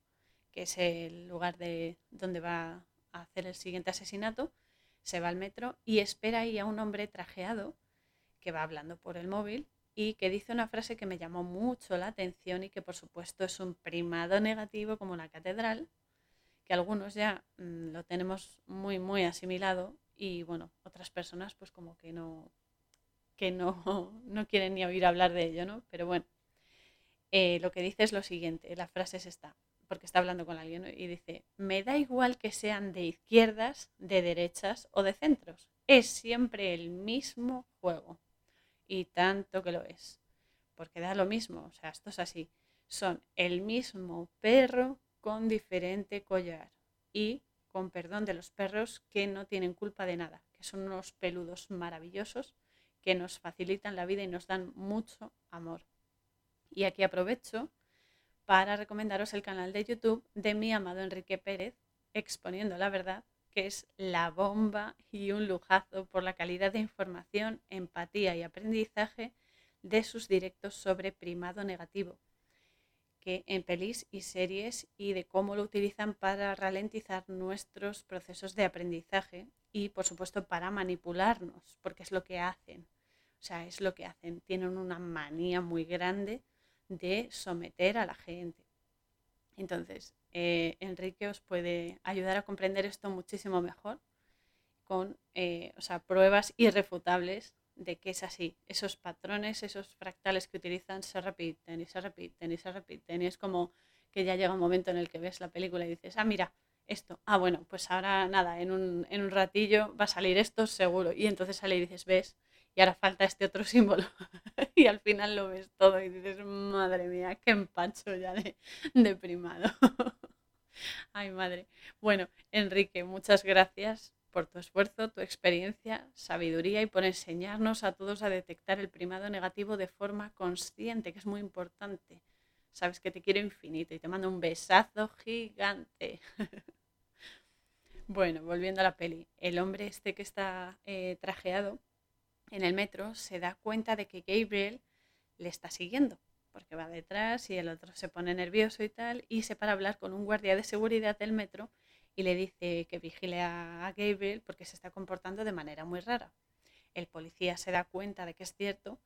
que es el lugar de donde va a hacer el siguiente asesinato, se va al metro y espera ahí a un hombre trajeado que va hablando por el móvil y que dice una frase que me llamó mucho la atención y que por supuesto es un primado negativo como la catedral, que algunos ya mm, lo tenemos muy muy asimilado y bueno, otras personas pues como que no que no, no quieren ni oír hablar de ello, ¿no? Pero bueno, eh, lo que dice es lo siguiente, la frase es esta, porque está hablando con alguien y dice, me da igual que sean de izquierdas, de derechas o de centros, es siempre el mismo juego. Y tanto que lo es, porque da lo mismo, o sea, esto es así, son el mismo perro con diferente collar. Y con perdón de los perros que no tienen culpa de nada, que son unos peludos maravillosos que nos facilitan la vida y nos dan mucho amor. Y aquí aprovecho para recomendaros el canal de YouTube de mi amado Enrique Pérez, exponiendo la verdad, que es la bomba y un lujazo por la calidad de información, empatía y aprendizaje de sus directos sobre primado negativo, que en pelis y series y de cómo lo utilizan para ralentizar nuestros procesos de aprendizaje y por supuesto para manipularnos, porque es lo que hacen. O sea, es lo que hacen. Tienen una manía muy grande de someter a la gente. Entonces, eh, Enrique os puede ayudar a comprender esto muchísimo mejor con eh, pruebas irrefutables de que es así. Esos patrones, esos fractales que utilizan se repiten y se repiten y se repiten. Y es como que ya llega un momento en el que ves la película y dices, ah, mira, esto. Ah, bueno, pues ahora nada, en un, en un ratillo va a salir esto seguro. Y entonces sale y dices, ves, y ahora falta este otro símbolo. y al final lo ves todo y dices, madre mía, qué empacho ya de, primado. Ay, madre. Bueno, Enrique, muchas gracias por tu esfuerzo, tu experiencia, sabiduría y por enseñarnos a todos a detectar el primado negativo de forma consciente, que es muy importante. Sabes que te quiero infinito y te mando un besazo gigante. bueno, volviendo a la peli, el hombre este que está eh, trajeado en el metro se da cuenta de que Gabriel le está siguiendo, porque va detrás y el otro se pone nervioso y tal, y se para a hablar con un guardia de seguridad del metro y le dice que vigile a Gabriel porque se está comportando de manera muy rara. El policía se da cuenta de que es cierto,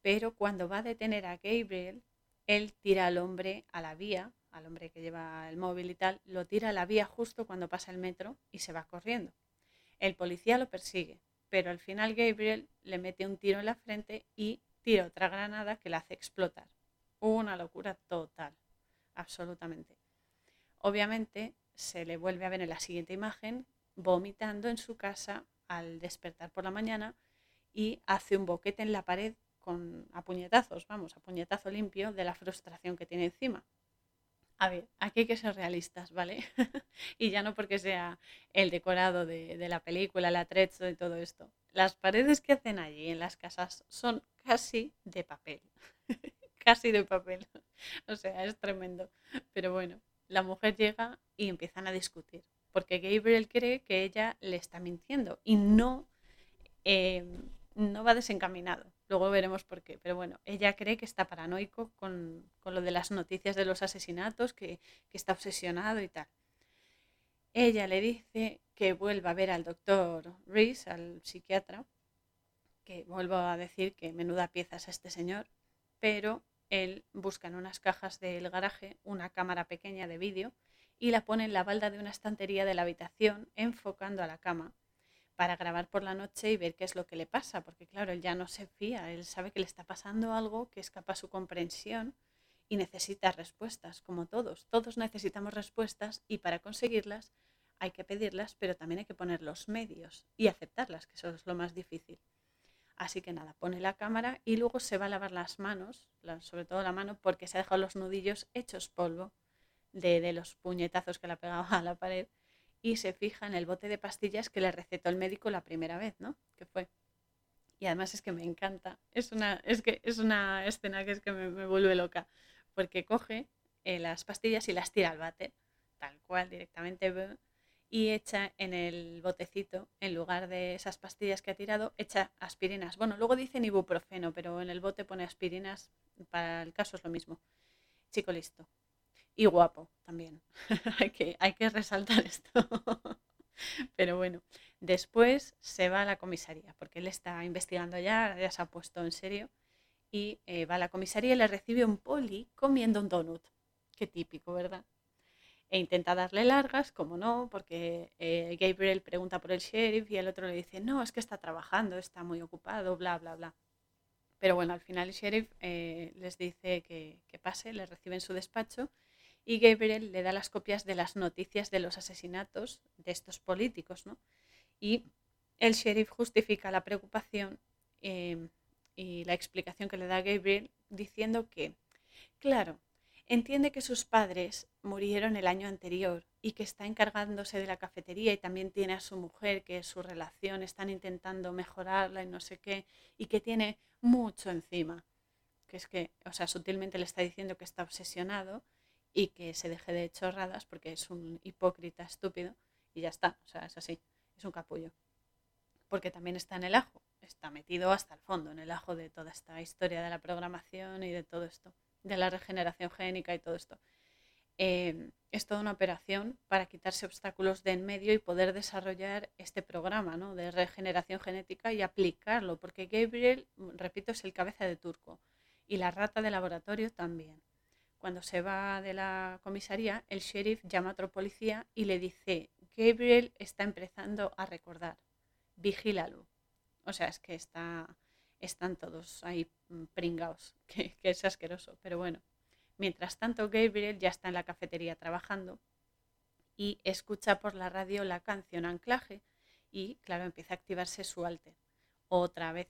pero cuando va a detener a Gabriel, él tira al hombre a la vía, al hombre que lleva el móvil y tal, lo tira a la vía justo cuando pasa el metro y se va corriendo. El policía lo persigue, pero al final Gabriel le mete un tiro en la frente y tira otra granada que la hace explotar. Una locura total, absolutamente. Obviamente se le vuelve a ver en la siguiente imagen vomitando en su casa al despertar por la mañana y hace un boquete en la pared con a puñetazos, vamos, a puñetazo limpio de la frustración que tiene encima. A ver, aquí hay que ser realistas, ¿vale? y ya no porque sea el decorado de, la película, el atrecho y todo esto. Las paredes que hacen allí en las casas son casi de papel. casi de papel. o sea, es tremendo. Pero bueno, la mujer llega y empiezan a discutir. Porque Gabriel cree que ella le está mintiendo y no, eh, no va desencaminado. Luego veremos por qué. Pero bueno, ella cree que está paranoico con, lo de las noticias de los asesinatos, que, que, está obsesionado y tal. Ella le dice que vuelva a ver al doctor Reese, al psiquiatra, que vuelvo a decir que menuda pieza es este señor, pero él busca en unas cajas del garaje una cámara pequeña de vídeo y la pone en la balda de una estantería de la habitación, enfocando a la cama para grabar por la noche y ver qué es lo que le pasa, porque claro, él ya no se fía, él sabe que le está pasando algo que escapa a su comprensión y necesita respuestas, como todos. Todos necesitamos respuestas y para conseguirlas hay que pedirlas, pero también hay que poner los medios y aceptarlas, que eso es lo más difícil. Así que nada, pone la cámara y luego se va a lavar las manos, sobre todo la mano, porque se ha dejado los nudillos hechos polvo de, los puñetazos que le ha pegado a la pared y se fija en el bote de pastillas que le recetó el médico la primera vez, ¿no? Que fue. Y además es que me encanta. Es una, es que es una escena que es que me, vuelve loca. Porque coge eh, las pastillas y las tira al bate, tal cual, directamente, y echa en el botecito, en lugar de esas pastillas que ha tirado, echa aspirinas. Bueno, luego dicen ibuprofeno, pero en el bote pone aspirinas, para el caso es lo mismo. Chico listo y guapo también. hay, que, hay que resaltar esto. Pero bueno, después se va a la comisaría, porque él está investigando ya, ya se ha puesto en serio, y eh, va a la comisaría y le recibe un poli comiendo un donut. Qué típico, ¿verdad? E intenta darle largas, como no, porque eh, Gabriel pregunta por el sheriff y el otro le dice, no, es que está trabajando, está muy ocupado, bla, bla, bla. Pero bueno, al final el sheriff eh, les dice que, que pase, le recibe en su despacho y Gabriel le da las copias de las noticias de los asesinatos de estos políticos, ¿no? Y el sheriff justifica la preocupación em, y la explicación que le da Gabriel diciendo que, claro, entiende que sus padres murieron el año anterior y que está encargándose de la cafetería y también tiene a su mujer, que su relación están intentando mejorarla y no sé qué, y que tiene mucho encima. Que es que, o sea, sutilmente le está diciendo que está obsesionado y que se deje de chorradas porque es un hipócrita estúpido y ya está, o sea, es así, es un capullo. Porque también está en el ajo, está metido hasta el fondo en el ajo de toda esta historia de la programación y de todo esto, de la regeneración génica y todo esto. Em, es toda una operación para quitarse obstáculos de en medio y poder desarrollar este programa ¿no? de regeneración genética y aplicarlo, porque Gabriel, repito, es el cabeza de turco y la rata de laboratorio también. Cuando se va de la comisaría, el sheriff llama a otro policía y le dice, Gabriel está empezando a recordar, vigílalo. O sea, es que está, están todos ahí mm, pringados, que, que es asqueroso. Pero bueno, mientras tanto Gabriel ya está en la cafetería trabajando y escucha por la radio la canción Anclaje y, claro, empieza a activarse su alter otra vez.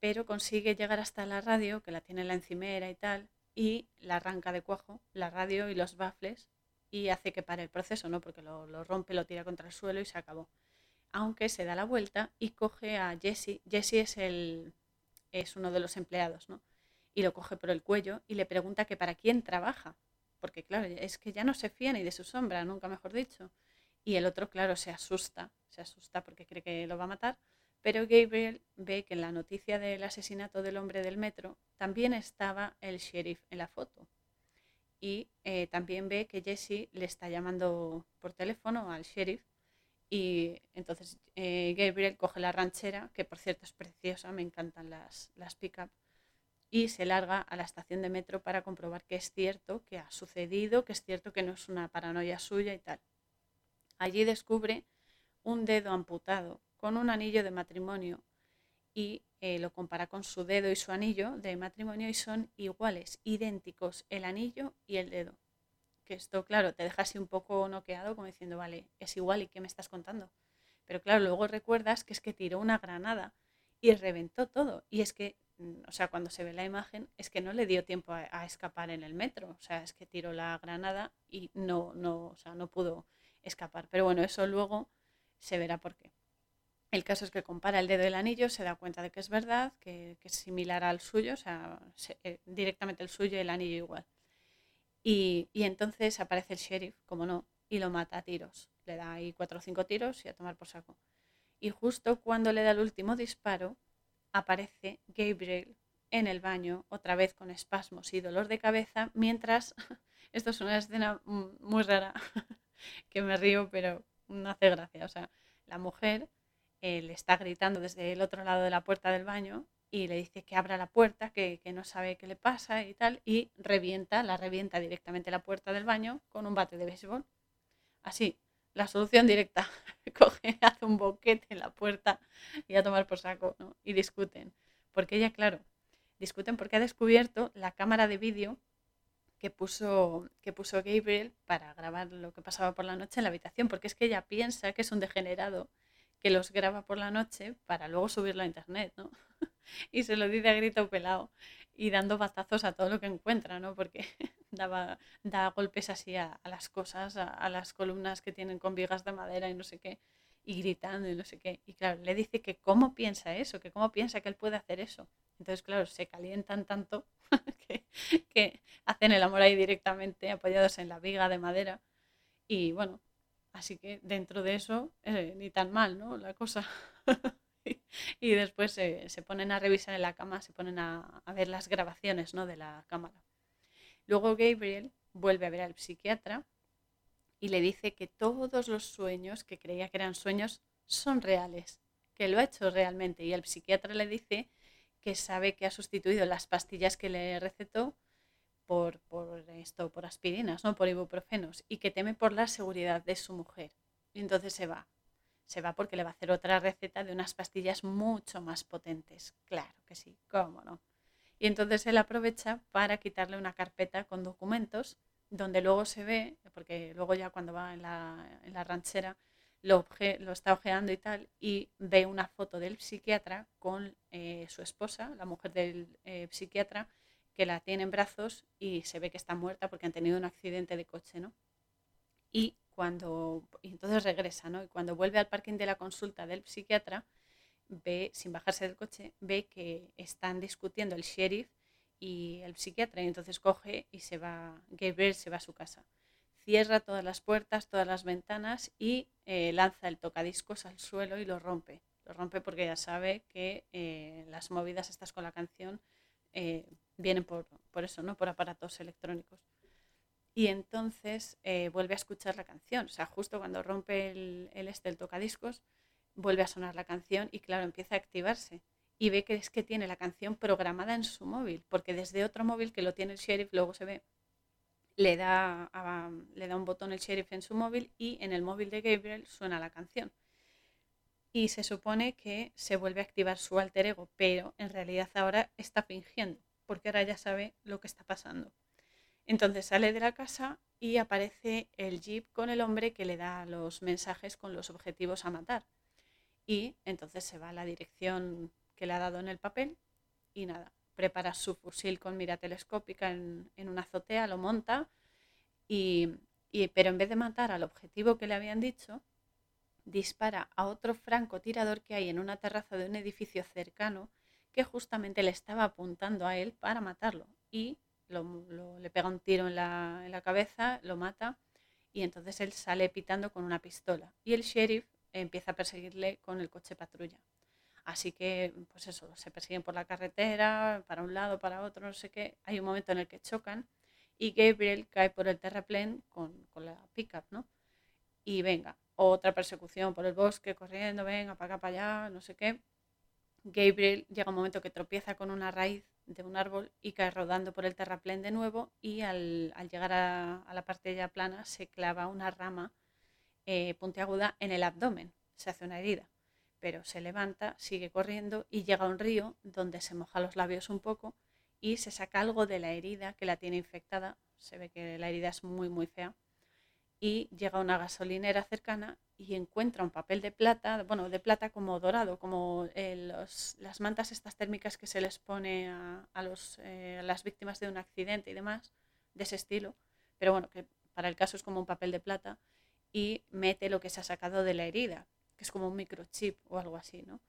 Pero consigue llegar hasta la radio, que la tiene en la encimera y tal, y la arranca de cuajo, la radio y los baffles y hace que pare el proceso, ¿no? Porque lo, lo, rompe, lo tira contra el suelo y se acabó. Aunque se da la vuelta y coge a Jesse. Jesse es, el, es uno de los empleados, ¿no? Y lo coge por el cuello y le pregunta que para quién trabaja. Porque claro, es que ya no se fía ni de su sombra, nunca mejor dicho. Y el otro, claro, se asusta, se asusta porque cree que lo va a matar pero Gabriel ve que en la noticia del asesinato del hombre del metro también estaba el sheriff en la foto. Y eh, también ve que Jesse le está llamando por teléfono al sheriff. Y entonces eh, Gabriel coge la ranchera, que por cierto es preciosa, me encantan las, las pick-up, y se larga a la estación de metro para comprobar que es cierto, que ha sucedido, que es cierto que no es una paranoia suya y tal. Allí descubre un dedo amputado con un anillo de matrimonio y eh, lo compara con su dedo y su anillo de matrimonio y son iguales, idénticos, el anillo y el dedo. Que esto, claro, te deja así un poco noqueado como diciendo, vale, es igual y qué me estás contando. Pero claro, luego recuerdas que es que tiró una granada y reventó todo. Y es que mm, o sea, cuando se ve la imagen, es que no le dio tiempo a, escapar en el metro. O sea, es que tiró la granada y no, no, o sea, no pudo escapar. Pero bueno, eso luego se verá por qué. El caso es que compara el dedo del anillo, se da cuenta de que es verdad, que, es similar al suyo, o sea, eh, directamente el suyo y el anillo igual. Y, y, entonces aparece el sheriff, como no, y lo mata a tiros. Le da ahí cuatro o cinco tiros y a tomar por saco. Y justo cuando le da el último disparo, aparece Gabriel en el baño, otra vez con espasmos y dolor de cabeza, mientras, esto es una escena muy rara, que me río, pero no hace gracia. O sea, la mujer eh, le está gritando desde el otro lado de la puerta del baño y le dice que abra la puerta, que, que, no sabe qué le pasa y tal, y revienta, la revienta directamente la puerta del baño con un bate de béisbol. Así, la solución directa. Coge, hace un boquete en la puerta y a tomar por saco, ¿no? Y discuten. Porque ella, claro, discuten porque ha descubierto la cámara de vídeo que puso, que puso Gabriel para grabar lo que pasaba por la noche en la habitación, porque es que ella piensa que es un degenerado que los graba por la noche para luego subirlo a internet, ¿no? y se lo dice a grito pelado y dando batazos a todo lo que encuentra, ¿no? Porque daba, da golpes así a, las cosas, a, las columnas que tienen con vigas de madera y no sé qué, y gritando y no sé qué. Y claro, le dice que cómo piensa eso, que cómo piensa que él puede hacer eso. Entonces, claro, se calientan tanto que, hacen el amor ahí directamente, apoyados en la viga de madera. Y bueno, así que dentro de eso, eh, ni tan mal, ¿no? La cosa. y después se, ponen a revisar en la cama, se ponen a, ver las grabaciones ¿no? de la cámara. Luego Gabriel vuelve a ver al psiquiatra y le dice que todos los sueños que creía que eran sueños son reales, que lo ha hecho realmente. Y el psiquiatra le dice que sabe que ha sustituido las pastillas que le recetó por, por esto, por aspirinas, ¿no? por ibuprofenos, y que teme por la seguridad de su mujer. Y entonces se va se va porque le va a hacer otra receta de unas pastillas mucho más potentes. Claro que sí, cómo no. Y entonces él aprovecha para quitarle una carpeta con documentos donde luego se ve, porque luego ya cuando va en la, ranchera lo, está ojeando y tal, y ve una foto del psiquiatra con eh, su esposa, la mujer del eh, psiquiatra, que la tiene en brazos y se ve que está muerta porque han tenido un accidente de coche, ¿no? Y cuando entonces regresa, ¿no? Y cuando vuelve al parking de la consulta del psiquiatra, ve, sin bajarse del coche, ve que están discutiendo el sheriff y el psiquiatra, y entonces coge y se va, Gabriel se va a su casa. Cierra todas las puertas, todas las ventanas y eh, lanza el tocadiscos al suelo y lo rompe. Lo rompe porque ya sabe que eh, las movidas estas con la canción eh, vienen por, por eso, ¿no? Por aparatos electrónicos y entonces eh, vuelve a escuchar la canción. O sea, justo cuando rompe el, el este, el tocadiscos, vuelve a sonar la canción y claro, empieza a activarse. Y ve que es que tiene la canción programada en su móvil, porque desde otro móvil que lo tiene el sheriff, luego se ve, le da, le da un botón el sheriff en su móvil y en el móvil de Gabriel suena la canción. Y se supone que se vuelve a activar su alter ego, pero en realidad ahora está fingiendo, porque ahora ya sabe lo que está pasando. Entonces sale de la casa y aparece el jeep con el hombre que le da los mensajes con los objetivos a matar. Y entonces se va a la dirección que le ha dado en el papel y nada, prepara su fusil con mira telescópica en, una azotea, lo monta y, pero en vez de matar al objetivo que le habían dicho, dispara a otro francotirador que hay en una terraza de un edificio cercano que justamente le estaba apuntando a él para matarlo y le pega un tiro en la, en la, cabeza, lo mata y entonces él sale pitando con una pistola y el sheriff empieza a perseguirle con el coche patrulla. Así que, pues eso, se persiguen por la carretera, para un lado, para otro, no sé qué. Hay un momento en el que chocan y Gabriel cae por el terraplén con, con la pickup, ¿no? Y venga, otra persecución por el bosque, corriendo, venga, para acá, para allá, no sé qué. Gabriel llega un momento que tropieza con una raíz de un árbol y cae rodando por el terraplén de nuevo y al, llegar a, la parte ya plana se clava una rama eh, puntiaguda en el abdomen, se hace una herida, pero se levanta, sigue corriendo y llega a un río donde se moja los labios un poco y se saca algo de la herida que la tiene infectada, se ve que la herida es muy muy fea y llega a una gasolinera cercana y encuentra un papel de plata, bueno, de plata como dorado, como eh, las mantas estas térmicas que se les pone a, los, eh, las víctimas de un accidente y demás, de ese estilo, pero bueno, que para el caso es como un papel de plata, y mete lo que se ha sacado de la herida, que es como un microchip o algo así, ¿no?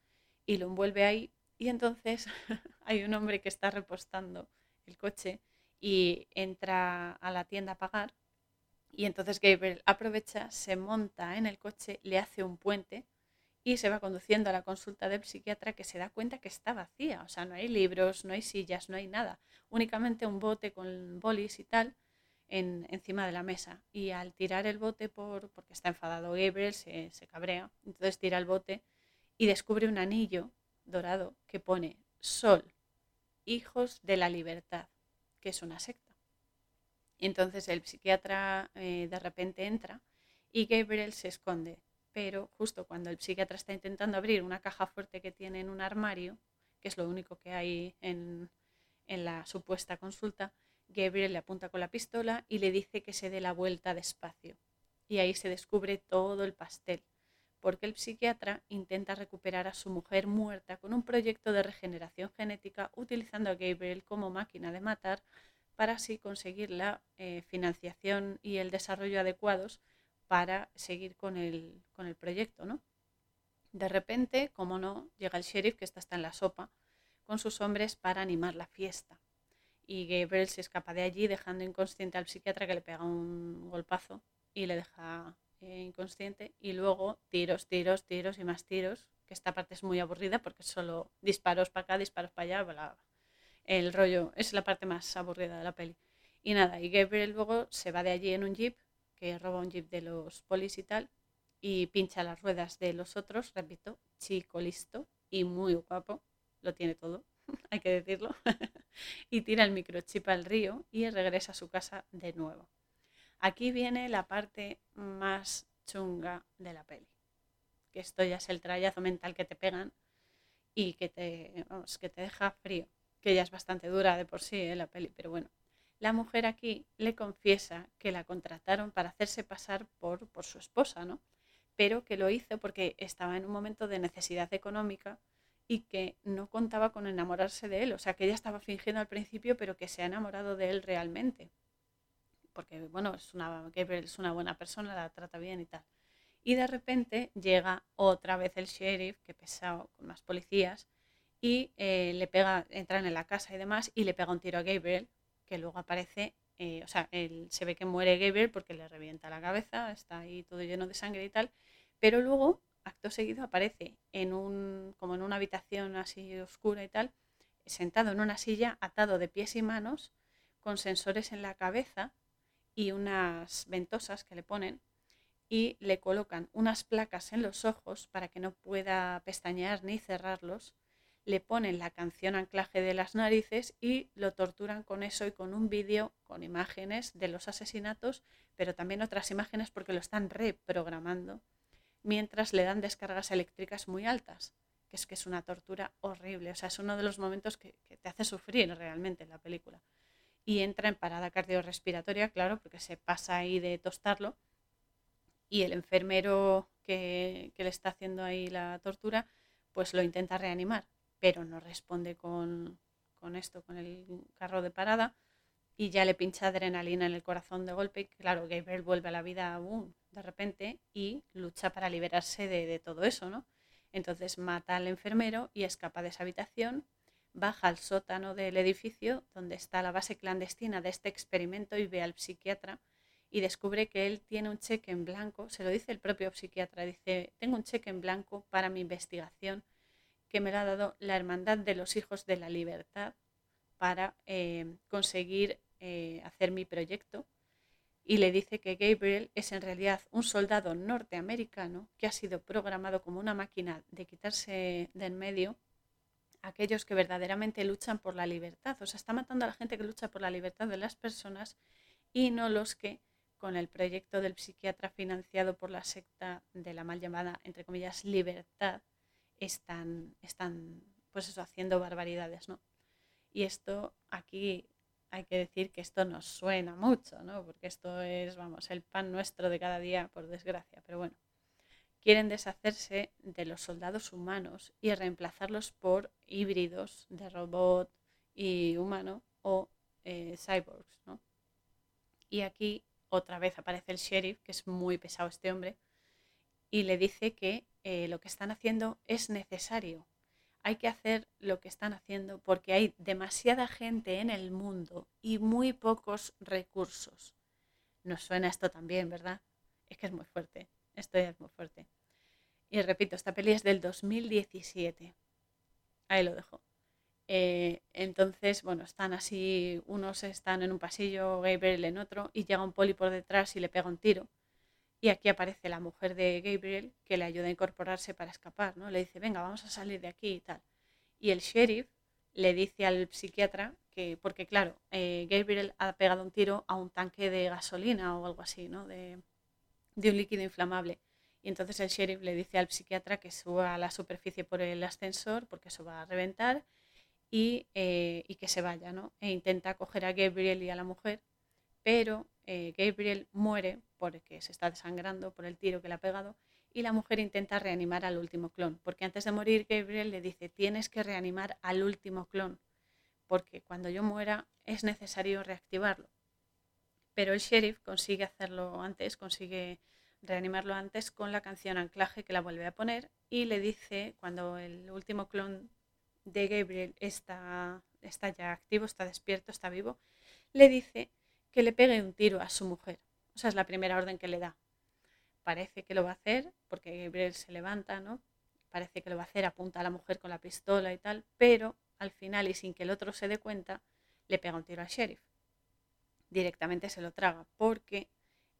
Y lo envuelve ahí, y entonces hay un hombre que está repostando el coche y entra a la tienda a pagar y entonces Gabriel aprovecha, se monta en el coche, le hace un puente y se va conduciendo a la consulta del psiquiatra que se da cuenta que está vacía. O sea, no hay libros, no hay sillas, no hay nada. Únicamente un bote con bolis y tal en, encima de la mesa. Y al tirar el bote, por, porque está enfadado Gabriel, se, se cabrea, entonces tira el bote y descubre un anillo dorado que pone Sol, hijos de la libertad, que es una secta. Entonces el psiquiatra eh, de repente entra y Gabriel se esconde. Pero justo cuando el psiquiatra está intentando abrir una caja fuerte que tiene en un armario, que es lo único que hay en, en la supuesta consulta, Gabriel le apunta con la pistola y le dice que se dé la vuelta despacio. Y ahí se descubre todo el pastel, porque el psiquiatra intenta recuperar a su mujer muerta con un proyecto de regeneración genética utilizando a Gabriel como máquina de matar para así conseguir la eh, financiación y el desarrollo adecuados para seguir con el, con el proyecto. ¿no? De repente, como no, llega el sheriff, que está hasta en la sopa, con sus hombres para animar la fiesta. Y Gabriel se escapa de allí dejando inconsciente al psiquiatra que le pega un golpazo y le deja eh, inconsciente. Y luego tiros, tiros, tiros y más tiros, que esta parte es muy aburrida porque solo disparos para acá, disparos para allá, bla, bla el rollo, es la parte más aburrida de la peli. Y nada, y Gabriel luego se va de allí en un jeep, que roba un jeep de los polis y tal, y pincha las ruedas de los otros, repito, chico listo y muy guapo, lo tiene todo, hay que decirlo, y tira el microchip al río y regresa a su casa de nuevo. Aquí viene la parte más chunga de la peli, que esto ya es el trayazo mental que te pegan y que te, que te deja frío que ya es bastante dura de por sí ¿eh? la peli, pero bueno. La mujer aquí le confiesa que la contrataron para hacerse pasar por, por su esposa, ¿no? Pero que lo hizo porque estaba en un momento de necesidad económica y que no contaba con enamorarse de él. O sea, que ella estaba fingiendo al principio, pero que se ha enamorado de él realmente. Porque, bueno, es una, es una buena persona, la trata bien y tal. Y de repente llega otra vez el sheriff, que pesado, con más policías, y eh, le pega, entran en la casa y demás, y le pega un tiro a Gabriel, que luego aparece, eh, o sea, él, se ve que muere Gabriel porque le revienta la cabeza, está ahí todo lleno de sangre y tal, pero luego, acto seguido, aparece en un, como en una habitación así oscura y tal, sentado en una silla, atado de pies y manos, con sensores en la cabeza y unas ventosas que le ponen, y le colocan unas placas en los ojos para que no pueda pestañear ni cerrarlos le ponen la canción anclaje de las narices y lo torturan con eso y con un vídeo con imágenes de los asesinatos, pero también otras imágenes porque lo están reprogramando, mientras le dan descargas eléctricas muy altas, que es que es una tortura horrible, o sea, es uno de los momentos que, te hace sufrir realmente en la película. Y entra en parada cardiorrespiratoria, claro, porque se pasa ahí de tostarlo, y el enfermero que, que le está haciendo ahí la tortura, pues lo intenta reanimar pero no responde con, esto, con el carro de parada, y ya le pincha adrenalina en el corazón de golpe. Y claro, Gabriel vuelve a la vida de repente y lucha para liberarse de, todo eso, ¿no? Entonces mata al enfermero y escapa de esa habitación, baja al sótano del edificio donde está la base clandestina de este experimento y ve al psiquiatra y descubre que él tiene un cheque en blanco, se lo dice el propio psiquiatra, dice, tengo un cheque en blanco para mi investigación que me ha dado la Hermandad de los Hijos de la Libertad para eh, conseguir eh, hacer mi proyecto. Y le dice que Gabriel es en realidad un soldado norteamericano que ha sido programado como una máquina de quitarse de en medio aquellos que verdaderamente luchan por la libertad. O sea, está matando a la gente que lucha por la libertad de las personas y no los que con el proyecto del psiquiatra financiado por la secta de la mal llamada, entre comillas, libertad, están, están pues eso, haciendo barbaridades, ¿no? Y esto aquí hay que decir que esto nos suena mucho, ¿no? Porque esto es, vamos, el pan nuestro de cada día, por desgracia. Pero bueno, quieren deshacerse de los soldados humanos y reemplazarlos por híbridos de robot y humano o eh, cyborgs. ¿no? Y aquí otra vez aparece el sheriff, que es muy pesado este hombre, y le dice que eh, lo que están haciendo es necesario. Hay que hacer lo que están haciendo porque hay demasiada gente en el mundo y muy pocos recursos. Nos suena esto también, ¿verdad? Es que es muy fuerte. Esto es muy fuerte. Y repito, esta peli es del 2017. Ahí lo dejo. Eh, entonces, bueno, están así, unos están en un pasillo, Gabriel en otro, y llega un poli por detrás y le pega un tiro. Y aquí aparece la mujer de Gabriel que le ayuda a incorporarse para escapar, ¿no? Le dice, venga, vamos a salir de aquí y tal. Y el sheriff le dice al psiquiatra que, porque claro, eh, Gabriel ha pegado un tiro a un tanque de gasolina o algo así, ¿no? De, de un líquido inflamable. Y entonces el sheriff le dice al psiquiatra que suba a la superficie por el ascensor porque eso va a reventar y, eh, y que se vaya, ¿no? E intenta coger a Gabriel y a la mujer, pero eh, Gabriel muere porque se está desangrando por el tiro que le ha pegado y la mujer intenta reanimar al último clon, porque antes de morir Gabriel le dice, tienes que reanimar al último clon, porque cuando yo muera es necesario reactivarlo. Pero el sheriff consigue hacerlo antes, consigue reanimarlo antes con la canción Anclaje que la vuelve a poner y le dice, cuando el último clon de Gabriel está, está ya activo, está despierto, está vivo, le dice que le pegue un tiro a su mujer. O sea, es la primera orden que le da. Parece que lo va a hacer porque Gabriel se levanta, ¿no? Parece que lo va a hacer, apunta a la mujer con la pistola y tal, pero al final y sin que el otro se dé cuenta, le pega un tiro al sheriff. Directamente se lo traga porque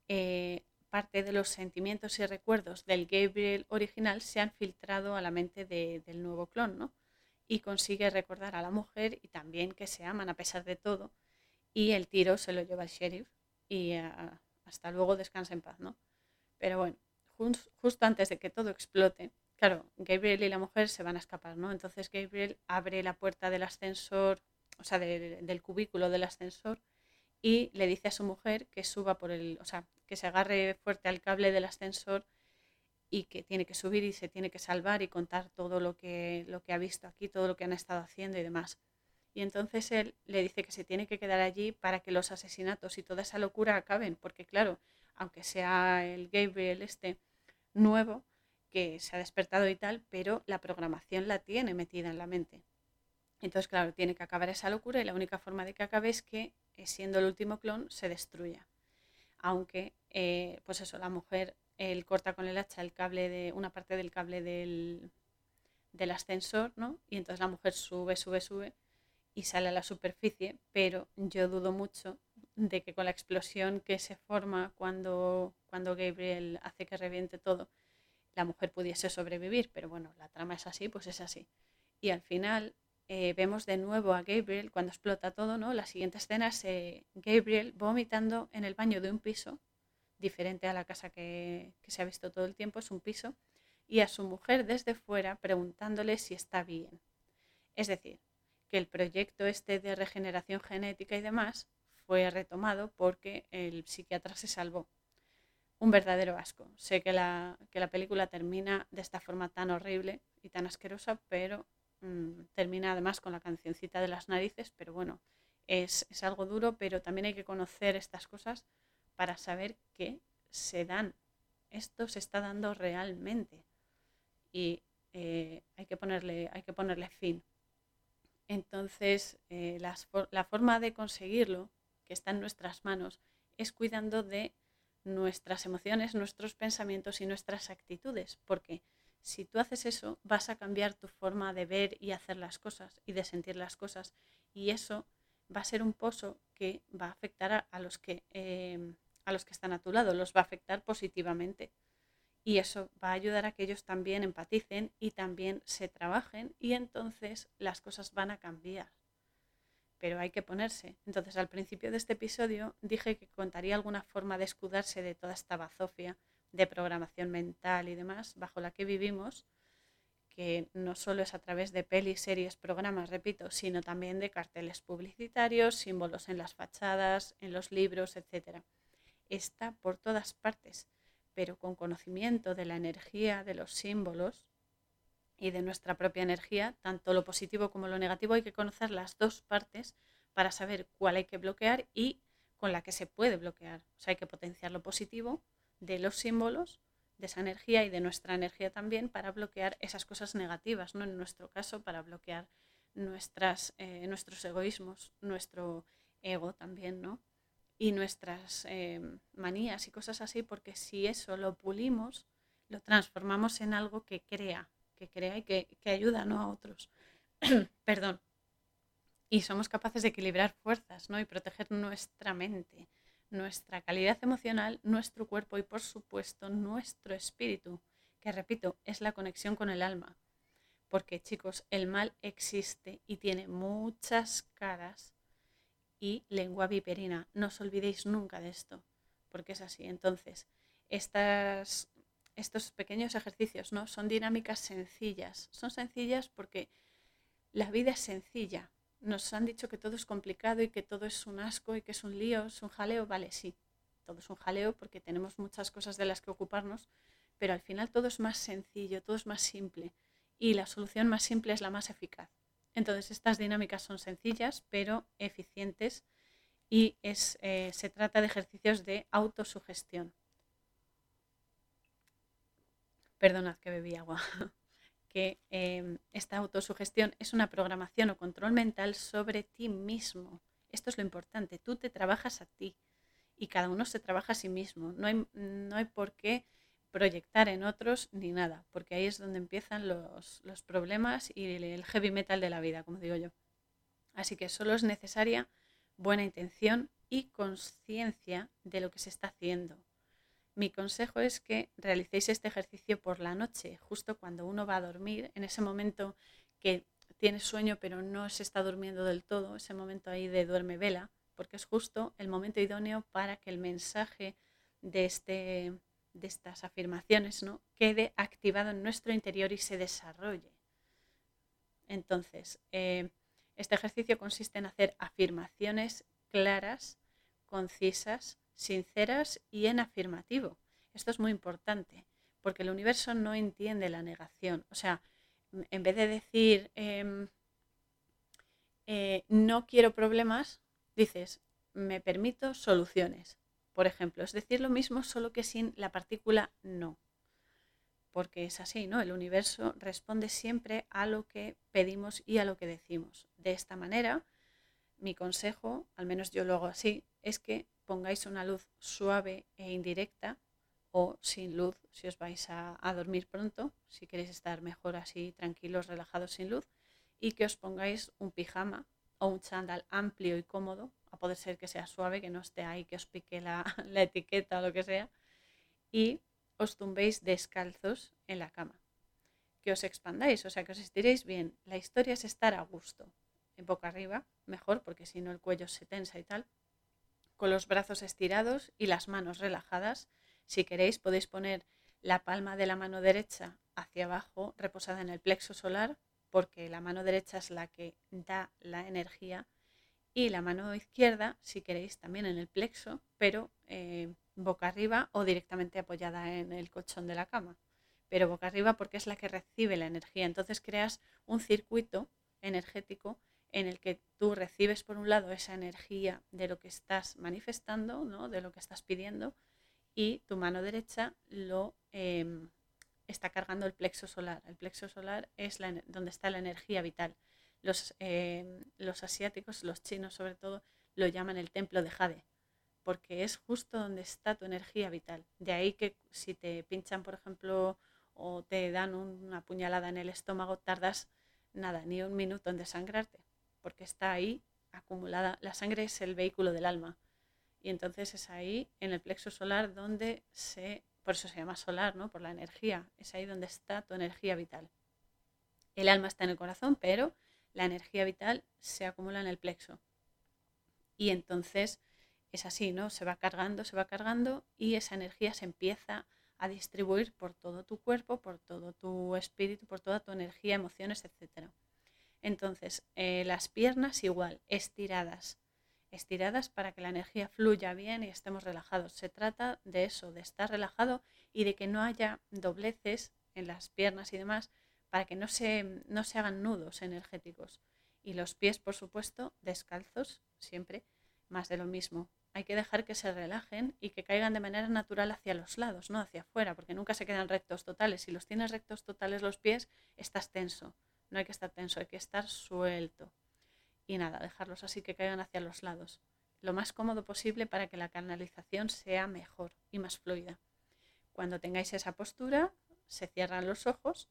eh, parte de los sentimientos y recuerdos del Gabriel original se han filtrado a la mente del nuevo clon, ¿no? Y consigue recordar a la mujer y también que se aman a pesar de todo. Y el tiro se lo lleva el sheriff y ah, hasta luego descansa en paz, ¿no? Pero bueno, justo antes de que todo explote, claro, Gabriel y la mujer se van a escapar, ¿no? Entonces Gabriel abre la puerta del ascensor, o sea, del cubículo del ascensor y le dice a su mujer que suba por el, o sea, que se agarre fuerte al cable del ascensor y que tiene que subir y se tiene que salvar y contar todo lo que, lo que ha visto aquí, todo lo que han estado haciendo y demás. Y entonces él le dice que se tiene que quedar allí para que los asesinatos y toda esa locura acaben, porque claro, aunque sea el Gabriel este nuevo, que se ha despertado y tal, pero la programación la tiene metida en la mente. Entonces, claro, tiene que acabar esa locura y la única forma de que acabe es que, eh, siendo el último clon, se destruya. Aunque, eh, pues eso, la mujer, él corta con el hacha el cable de, una parte del cable del, del ascensor, ¿no? Y entonces la mujer sube, sube, sube y sale a la superficie, pero yo dudo mucho de que con la explosión que se forma cuando, cuando Gabriel hace que reviente todo, la mujer pudiese sobrevivir, pero bueno, la trama es así, pues es así. Y al final eh, vemos de nuevo a Gabriel cuando explota todo, ¿no? La siguiente escena es eh, Gabriel vomitando en el baño de un piso, diferente a la casa que, que se ha visto todo el tiempo, es un piso, y a su mujer desde fuera preguntándole si está bien. Es decir, que el proyecto este de regeneración genética y demás fue retomado porque el psiquiatra se salvó. Un verdadero asco. Sé que la, que la película termina de esta forma tan horrible y tan asquerosa, pero mm, termina además con la cancioncita de las narices, pero bueno, es, es algo duro, pero también hay que conocer estas cosas para saber que se dan. Esto se está dando realmente y eh, hay, que ponerle, hay que ponerle fin. Entonces, eh, la forma de conseguirlo, que está en nuestras manos, es cuidando de nuestras emociones, nuestros pensamientos y nuestras actitudes, porque si tú haces eso, vas a cambiar tu forma de ver y hacer las cosas y de sentir las cosas, y eso va a ser un pozo que va a afectar a, los, que, eh, a los que están a tu lado, los va a afectar positivamente y eso va a ayudar a que ellos también empaticen y también se trabajen y entonces las cosas van a cambiar. Pero hay que ponerse. Entonces al principio de este episodio dije que contaría alguna forma de escudarse de toda esta bazofia de programación mental y demás bajo la que vivimos, que no solo es a través de pelis, series, programas, repito, sino también de carteles publicitarios, símbolos en las fachadas, en los libros, etc. Está por todas partes pero con conocimiento de la energía, de los símbolos y de nuestra propia energía, tanto lo positivo como lo negativo, hay que conocer las dos partes para saber cuál hay que bloquear y con la que se puede bloquear. O sea, hay que potenciar lo positivo de los símbolos, de esa energía y de nuestra energía también para bloquear esas cosas negativas, ¿no? En nuestro caso, para bloquear nuestras, eh, nuestros egoísmos, nuestro ego también, ¿no? Y nuestras eh, manías y cosas así, porque si eso lo pulimos, lo transformamos en algo que crea, que crea y que, que ayuda ¿no? a otros. Perdón. Y somos capaces de equilibrar fuerzas ¿no? y proteger nuestra mente, nuestra calidad emocional, nuestro cuerpo y por supuesto nuestro espíritu, que repito, es la conexión con el alma. Porque chicos, el mal existe y tiene muchas caras y lengua viperina. No os olvidéis nunca de esto, porque es así. Entonces, estas, estos pequeños ejercicios ¿no? son dinámicas sencillas. Son sencillas porque la vida es sencilla. Nos han dicho que todo es complicado y que todo es un asco y que es un lío, es un jaleo. Vale, sí, todo es un jaleo porque tenemos muchas cosas de las que ocuparnos, pero al final todo es más sencillo, todo es más simple y la solución más simple es la más eficaz. Entonces, estas dinámicas son sencillas, pero eficientes y es, eh, se trata de ejercicios de autosugestión. Perdonad que bebí agua. que em, esta autosugestión es una programación o control mental sobre ti mismo. Esto es lo importante. Tú te trabajas a ti y cada uno se trabaja a sí mismo. No hay, no hay por qué proyectar en otros ni nada, porque ahí es donde empiezan los, problemas y el heavy metal de la vida, como digo yo. Así que solo es necesaria buena intención y conciencia de lo que se está haciendo. Mi consejo es que realicéis este ejercicio por la noche, justo cuando uno va a dormir, en ese momento que tiene sueño pero no se está durmiendo del todo, ese momento ahí de duerme vela, porque es justo el momento idóneo para que el mensaje de este de estas afirmaciones ¿no? quede activado en nuestro interior y se desarrolle. Entonces, eh, este ejercicio consiste en hacer afirmaciones claras, concisas, sinceras y en afirmativo. Esto es muy importante porque el universo no entiende la negación. O sea, en vez de decir em, eh, no quiero problemas, dices me permito soluciones por ejemplo. Es decir lo mismo, solo que sin la partícula no. Porque es así, ¿no? El universo responde siempre a lo que pedimos y a lo que decimos. De esta manera, mi consejo, al menos yo lo hago así, es que pongáis una luz suave e indirecta o sin luz si os vais a, a, dormir pronto, si queréis estar mejor así, tranquilos, relajados sin luz, y que os pongáis un pijama o un chándal amplio y cómodo a poder ser que sea suave, que no esté ahí, que os pique la, etiqueta o lo que sea, y os tumbéis descalzos en la cama. Que os expandáis, o sea, que os estiréis bien. La historia es estar a gusto, en boca arriba, mejor, porque si no el cuello se tensa y tal, con los brazos estirados y las manos relajadas. Si queréis, podéis poner la palma de la mano derecha hacia abajo, reposada en el plexo solar, porque la mano derecha es la que da la energía y la mano izquierda, si queréis, también en el plexo, pero eh, boca arriba o directamente apoyada en el colchón de la cama. Pero boca arriba porque es la que recibe la energía. Entonces creas un circuito energético en el que tú recibes por un lado esa energía de lo que estás manifestando, ¿no? de lo que estás pidiendo, y tu mano derecha lo em, está cargando el plexo solar. El plexo solar es donde está la energía vital. Em, los, asiáticos, los chinos sobre todo, lo llaman el templo de Jade, porque es justo donde está tu energía vital. De ahí que si te pinchan, por ejemplo, o te dan una puñalada en el estómago, tardas nada, ni un minuto en desangrarte, porque está ahí acumulada. La sangre es el vehículo del alma. Y entonces es ahí, en el plexo solar, donde se, por eso se llama solar, ¿no? Por la energía. Es ahí donde está tu energía vital. El alma está en el corazón, pero la energía vital se acumula en el plexo. Y entonces es así, ¿no? Se va cargando, se va cargando y esa energía se empieza a distribuir por todo tu cuerpo, por todo tu espíritu, por toda tu energía, emociones, etc. Entonces, eh, las piernas igual, estiradas, estiradas para que la energía fluya bien y estemos relajados. Se trata de eso, de estar relajado y de que no haya dobleces en las piernas y demás para que no se, no se hagan nudos energéticos. Y los pies, por supuesto, descalzos, siempre, más de lo mismo. Hay que dejar que se relajen y que caigan de manera natural hacia los lados, no hacia afuera, porque nunca se quedan rectos totales. Si los tienes rectos totales los pies, estás tenso. No hay que estar tenso, hay que estar suelto. Y nada, dejarlos así que caigan hacia los lados. Lo más cómodo posible para que la canalización sea mejor y más fluida. Cuando tengáis esa postura, se cierran los ojos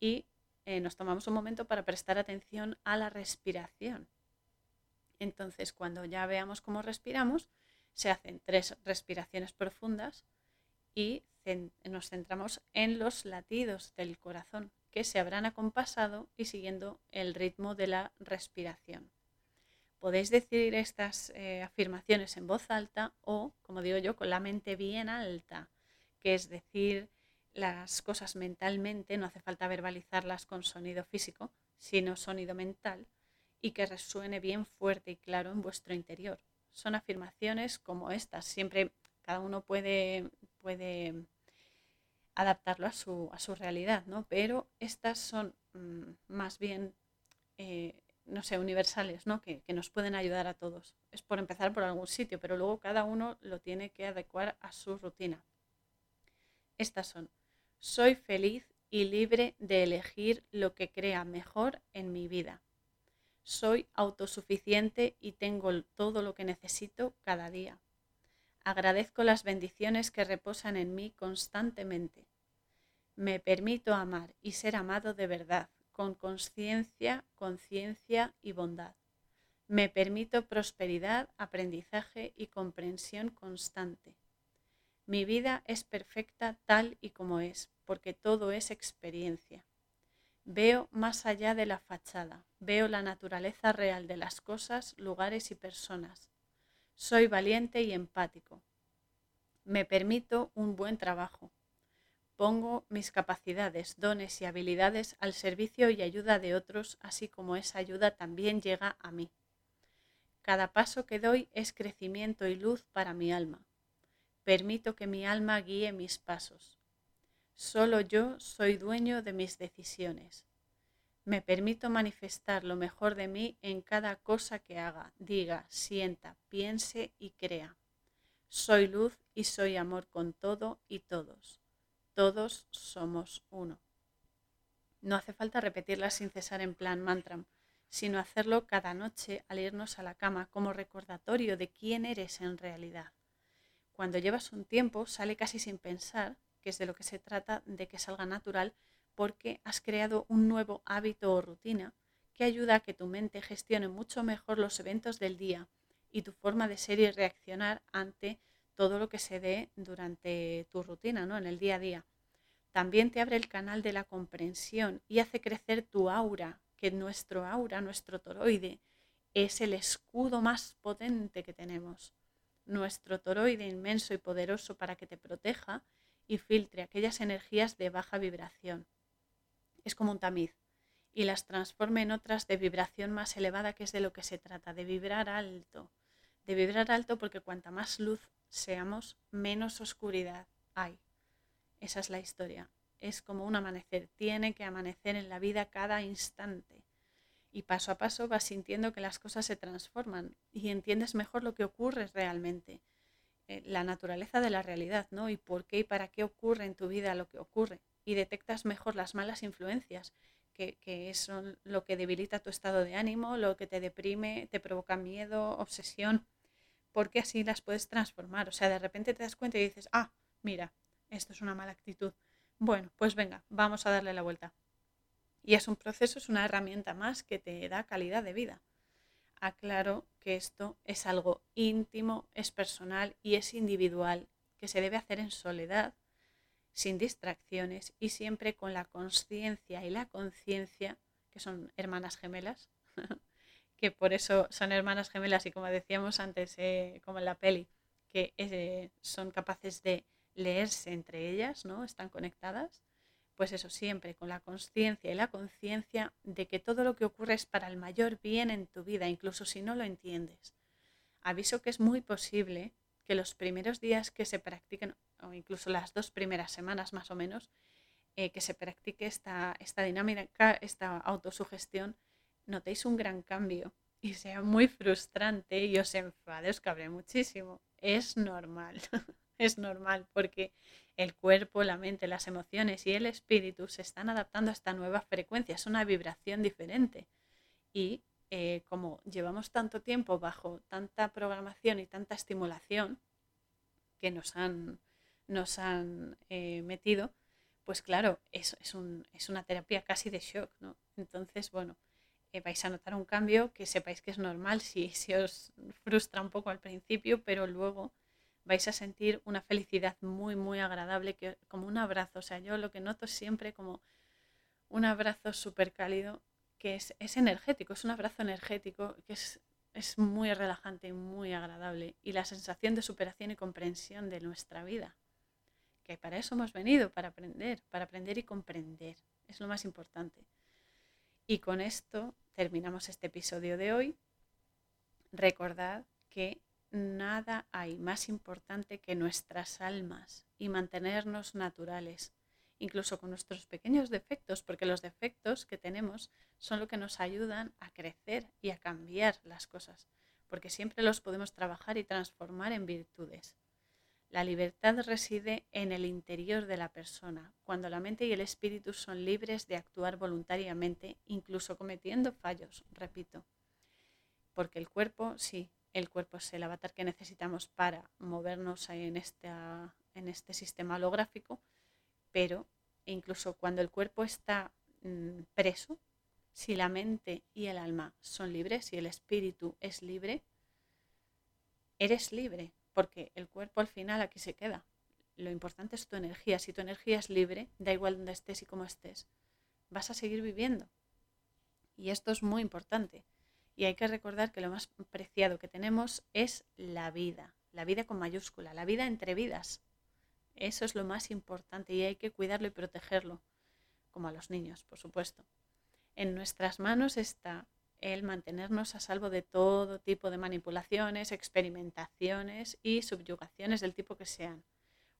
y eh, nos tomamos un momento para prestar atención a la respiración. Entonces, cuando ya veamos cómo respiramos, se hacen tres respiraciones profundas y nos centramos en los latidos del corazón que se habrán acompasado y siguiendo el ritmo de la respiración. Podéis decir estas eh, afirmaciones en voz alta o, como digo yo, con la mente bien alta, que es decir las cosas mentalmente, no hace falta verbalizarlas con sonido físico, sino sonido mental, y que resuene bien fuerte y claro en vuestro interior. Son afirmaciones como estas, siempre cada uno puede, puede adaptarlo a su, a su realidad, ¿no? Pero estas son mm, más bien, eh, no sé, universales, ¿no? Que, que, nos pueden ayudar a todos. Es por empezar por algún sitio, pero luego cada uno lo tiene que adecuar a su rutina. Estas son, soy feliz y libre de elegir lo que crea mejor en mi vida. Soy autosuficiente y tengo todo lo que necesito cada día. Agradezco las bendiciones que reposan en mí constantemente. Me permito amar y ser amado de verdad, con conciencia, conciencia y bondad. Me permito prosperidad, aprendizaje y comprensión constante. Mi vida es perfecta tal y como es, porque todo es experiencia. Veo más allá de la fachada, veo la naturaleza real de las cosas, lugares y personas. Soy valiente y empático. Me permito un buen trabajo. Pongo mis capacidades, dones y habilidades al servicio y ayuda de otros, así como esa ayuda también llega a mí. Cada paso que doy es crecimiento y luz para mi alma. Permito que mi alma guíe mis pasos. Solo yo soy dueño de mis decisiones. Me permito manifestar lo mejor de mí en cada cosa que haga, diga, sienta, piense y crea. Soy luz y soy amor con todo y todos. Todos somos uno. No hace falta repetirla sin cesar en plan mantra, sino hacerlo cada noche al irnos a la cama como recordatorio de quién eres en realidad. Cuando llevas un tiempo sale casi sin pensar que es de lo que se trata de que salga natural, porque has creado un nuevo hábito o rutina que ayuda a que tu mente gestione mucho mejor los eventos del día y tu forma de ser y reaccionar ante todo lo que se dé durante tu rutina, ¿no? En el día a día. También te abre el canal de la comprensión y hace crecer tu aura, que nuestro aura, nuestro toroide, es el escudo más potente que tenemos. Nuestro toroide inmenso y poderoso para que te proteja y filtre aquellas energías de baja vibración. Es como un tamiz y las transforme en otras de vibración más elevada, que es de lo que se trata, de vibrar alto. De vibrar alto porque cuanta más luz seamos, menos oscuridad hay. Esa es la historia. Es como un amanecer. Tiene que amanecer en la vida cada instante. Y paso a paso vas sintiendo que las cosas se transforman y entiendes mejor lo que ocurre realmente eh, la naturaleza de la realidad, ¿no? Y por qué y para qué ocurre en tu vida lo que ocurre. Y detectas mejor las malas influencias, que, que son lo que debilita tu estado de ánimo, lo que te deprime, te provoca miedo, obsesión, porque así las puedes transformar. O sea, de repente te das cuenta y dices, ah, mira, esto es una mala actitud. Bueno, pues venga, vamos a darle la vuelta. Y es un proceso, es una herramienta más que te da calidad de vida aclaro que esto es algo íntimo, es personal y es individual, que se debe hacer en soledad, sin distracciones y siempre con la conciencia y la conciencia, que son hermanas gemelas, que por eso son hermanas gemelas y como decíamos antes, eh, como en la peli, que eh, son capaces de leerse entre ellas, ¿no? Están conectadas pues eso, siempre con la conciencia y la conciencia de que todo lo que ocurre es para el mayor bien en tu vida, incluso si no lo entiendes. Aviso que es muy posible que los primeros días que se practiquen, incluso las dos primeras semanas más o menos, eh, que se practique esta, esta dinámica, esta autosugestión, notéis un gran cambio y sea muy frustrante y os enfade, os cabre muchísimo. Es normal, es normal porque el cuerpo, la mente, las emociones y el espíritu se están adaptando a esta nueva frecuencia, es una vibración diferente. Y eh, como llevamos tanto tiempo bajo tanta programación y tanta estimulación que nos han, nos han eh, metido, pues claro, es, es, un, es, una terapia casi de shock, ¿no? Entonces, bueno, eh, vais a notar un cambio que sepáis que es normal si, si os frustra un poco al principio, pero luego vais a sentir una felicidad muy, muy agradable, que, como un abrazo. O sea, yo lo que noto siempre como un abrazo súper cálido, que es, es, energético, es un abrazo energético, que es, es muy relajante y muy agradable. Y la sensación de superación y comprensión de nuestra vida. Que para eso hemos venido, para aprender, para aprender y comprender. Es lo más importante. Y con esto terminamos este episodio de hoy. Recordad que nada hay más importante que nuestras almas y mantenernos naturales, incluso con nuestros pequeños defectos, porque los defectos que tenemos son lo que nos ayudan a crecer y a cambiar las cosas, porque siempre los podemos trabajar y transformar en virtudes. La libertad reside en el interior de la persona, cuando la mente y el espíritu son libres de actuar voluntariamente, incluso cometiendo fallos, repito. Porque el cuerpo, sí, el cuerpo es el avatar que necesitamos para movernos en, en este sistema holográfico, pero incluso cuando el cuerpo está mm, preso, si la mente y el alma son libres, si el espíritu es libre, eres libre, porque el cuerpo al final aquí se queda. Lo importante es tu energía. Si tu energía es libre, da igual donde estés y cómo estés, vas a seguir viviendo. Y esto es muy importante. Y hay que recordar que lo más preciado que tenemos es la vida, la vida con mayúscula, la vida entre vidas. Eso es lo más importante y hay que cuidarlo y protegerlo, como a los niños, por supuesto. En nuestras manos está el mantenernos a salvo de todo tipo de manipulaciones, experimentaciones y subyugaciones del tipo que sean.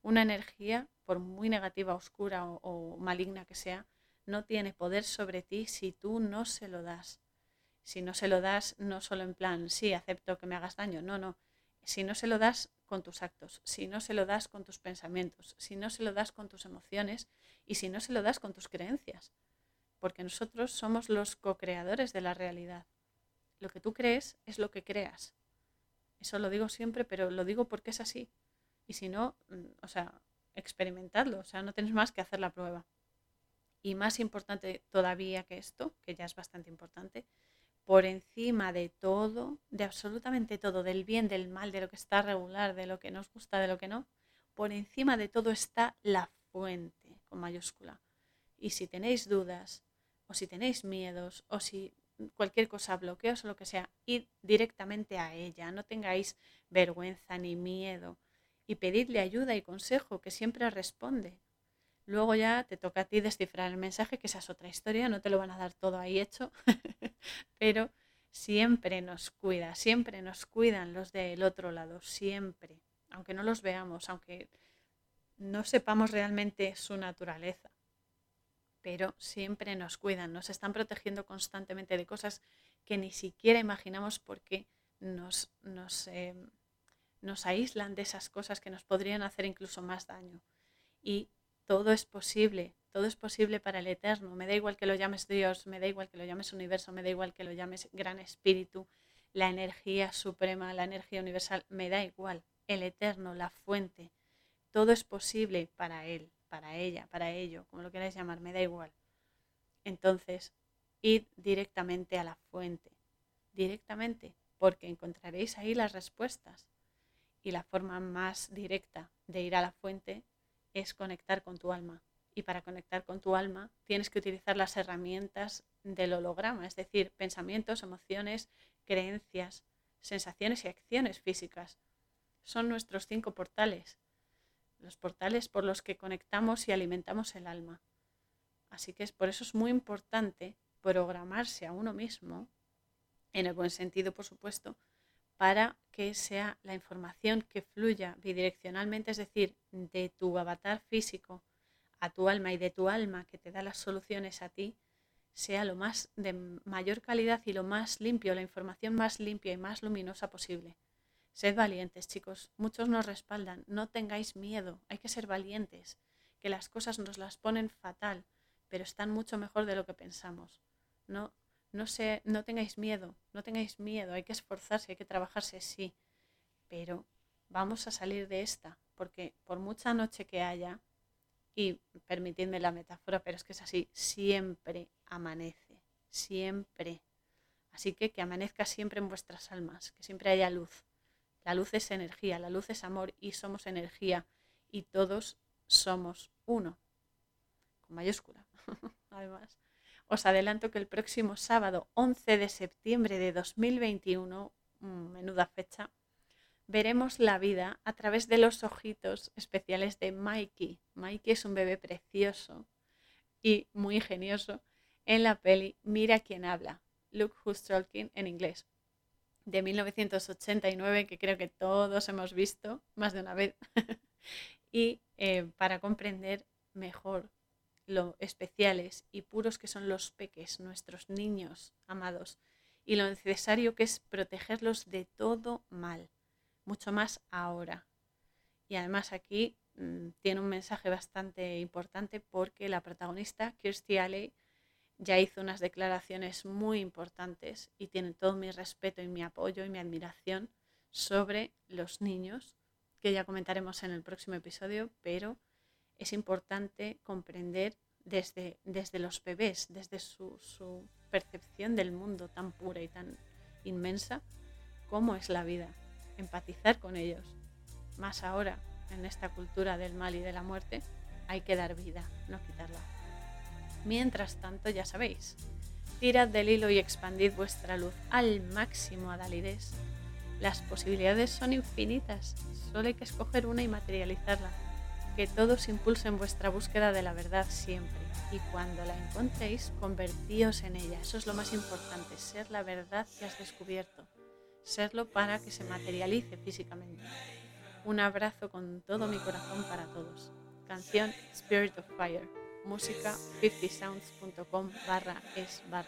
Una energía, por muy negativa, oscura o, o maligna que sea, no tiene poder sobre ti si tú no se lo das si no se lo das, no solo en plan, sí, acepto que me hagas daño, no, no. Si no se lo das con tus actos, si no se lo das con tus pensamientos, si no se lo das con tus emociones y si no se lo das con tus creencias. Porque nosotros somos los co-creadores de la realidad. Lo que tú crees es lo que creas. Eso lo digo siempre, pero lo digo porque es así. Y si no, mm, o sea, experimentadlo, o sea, no tenéis más que hacer la prueba. Y más importante todavía que esto, que ya es bastante importante, por encima de todo, de absolutamente todo, del bien, del mal, de lo que está regular, de lo que nos gusta, de lo que no, por encima de todo está la fuente con mayúscula. Y si tenéis dudas, o si tenéis miedos, o si cualquier cosa, bloqueos o lo que sea, id directamente a ella, no tengáis vergüenza ni miedo y pedidle ayuda y consejo que siempre responde. Luego ya te toca a ti descifrar el mensaje, que esa es otra historia, no te lo van a dar todo ahí hecho, pero siempre nos cuida, siempre nos cuidan los del otro lado, siempre, aunque no los veamos, aunque no sepamos realmente su naturaleza, pero siempre nos cuidan, nos están protegiendo constantemente de cosas que ni siquiera imaginamos porque nos, nos, eh, nos aíslan de esas cosas que nos podrían hacer incluso más daño. Y todo es posible, todo es posible para el eterno. Me da igual que lo llames Dios, me da igual que lo llames universo, me da igual que lo llames gran espíritu, la energía suprema, la energía universal, me da igual. El eterno, la fuente, todo es posible para él, para ella, para ello, como lo queráis llamar, me da igual. Entonces, id directamente a la fuente, directamente, porque encontraréis ahí las respuestas. Y la forma más directa de ir a la fuente es conectar con tu alma. Y para conectar con tu alma tienes que utilizar las herramientas del holograma, es decir, pensamientos, emociones, creencias, sensaciones y acciones físicas. Son nuestros cinco portales, los portales por los que conectamos y alimentamos el alma. Así que es por eso es muy importante programarse a uno mismo, en el buen sentido, por supuesto, para que sea la información que fluya bidireccionalmente, es decir, de tu avatar físico a tu alma y de tu alma que te da las soluciones a ti, sea lo más de mayor calidad y lo más limpio, la información más limpia y más luminosa posible. Sed valientes, chicos. Muchos nos respaldan. No tengáis miedo. Hay que ser valientes. Que las cosas nos las ponen fatal, pero están mucho mejor de lo que pensamos. No, no, sé, no tengáis miedo. No tengáis miedo. Hay que esforzarse, hay que trabajarse, sí. Pero vamos a salir de esta, porque por mucha noche que haya, y permitidme la metáfora, pero es que es así, siempre amanece, siempre. Así que que amanezca siempre en vuestras almas, que siempre haya luz. La luz es energía, la luz es amor y somos energía y todos somos uno, con mayúscula. Además, os adelanto que el próximo sábado 11 de septiembre de 2021, mm, menuda fecha, veremos la vida a través de los ojitos especiales de Mikey. Mikey es un bebé precioso y muy ingenioso en la peli Mira quién habla, Look Who's Talking en inglés, de 1989, que creo que todos hemos visto más de una vez, y eh, para comprender mejor lo especiales y puros que son los peques, nuestros niños amados, y lo necesario que es protegerlos de todo mal mucho más ahora. Y además aquí mm, tiene un mensaje bastante importante porque la protagonista, Kirstie Alley, ya hizo unas declaraciones muy importantes y tiene todo mi respeto y mi apoyo y mi admiración sobre los niños, que ya comentaremos en el próximo episodio, pero es importante comprender desde, desde los bebés, desde su, su percepción del mundo tan pura y tan inmensa, cómo es la vida empatizar con ellos. Más ahora, en esta cultura del mal y de la muerte, hay que dar vida, no quitarla. Mientras tanto, ya sabéis, tirad del hilo y expandid vuestra luz al máximo a Dalides. Las posibilidades son infinitas, solo hay que escoger una y materializarla. Que todos impulsen vuestra búsqueda de la verdad siempre y cuando la encontréis, convertíos en ella. Eso es lo más importante, ser la verdad que has descubierto serlo para que se materialice físicamente. Un abrazo con todo mi corazón para todos. Canción Spirit of Fire. Música 50sounds.com barra es barra.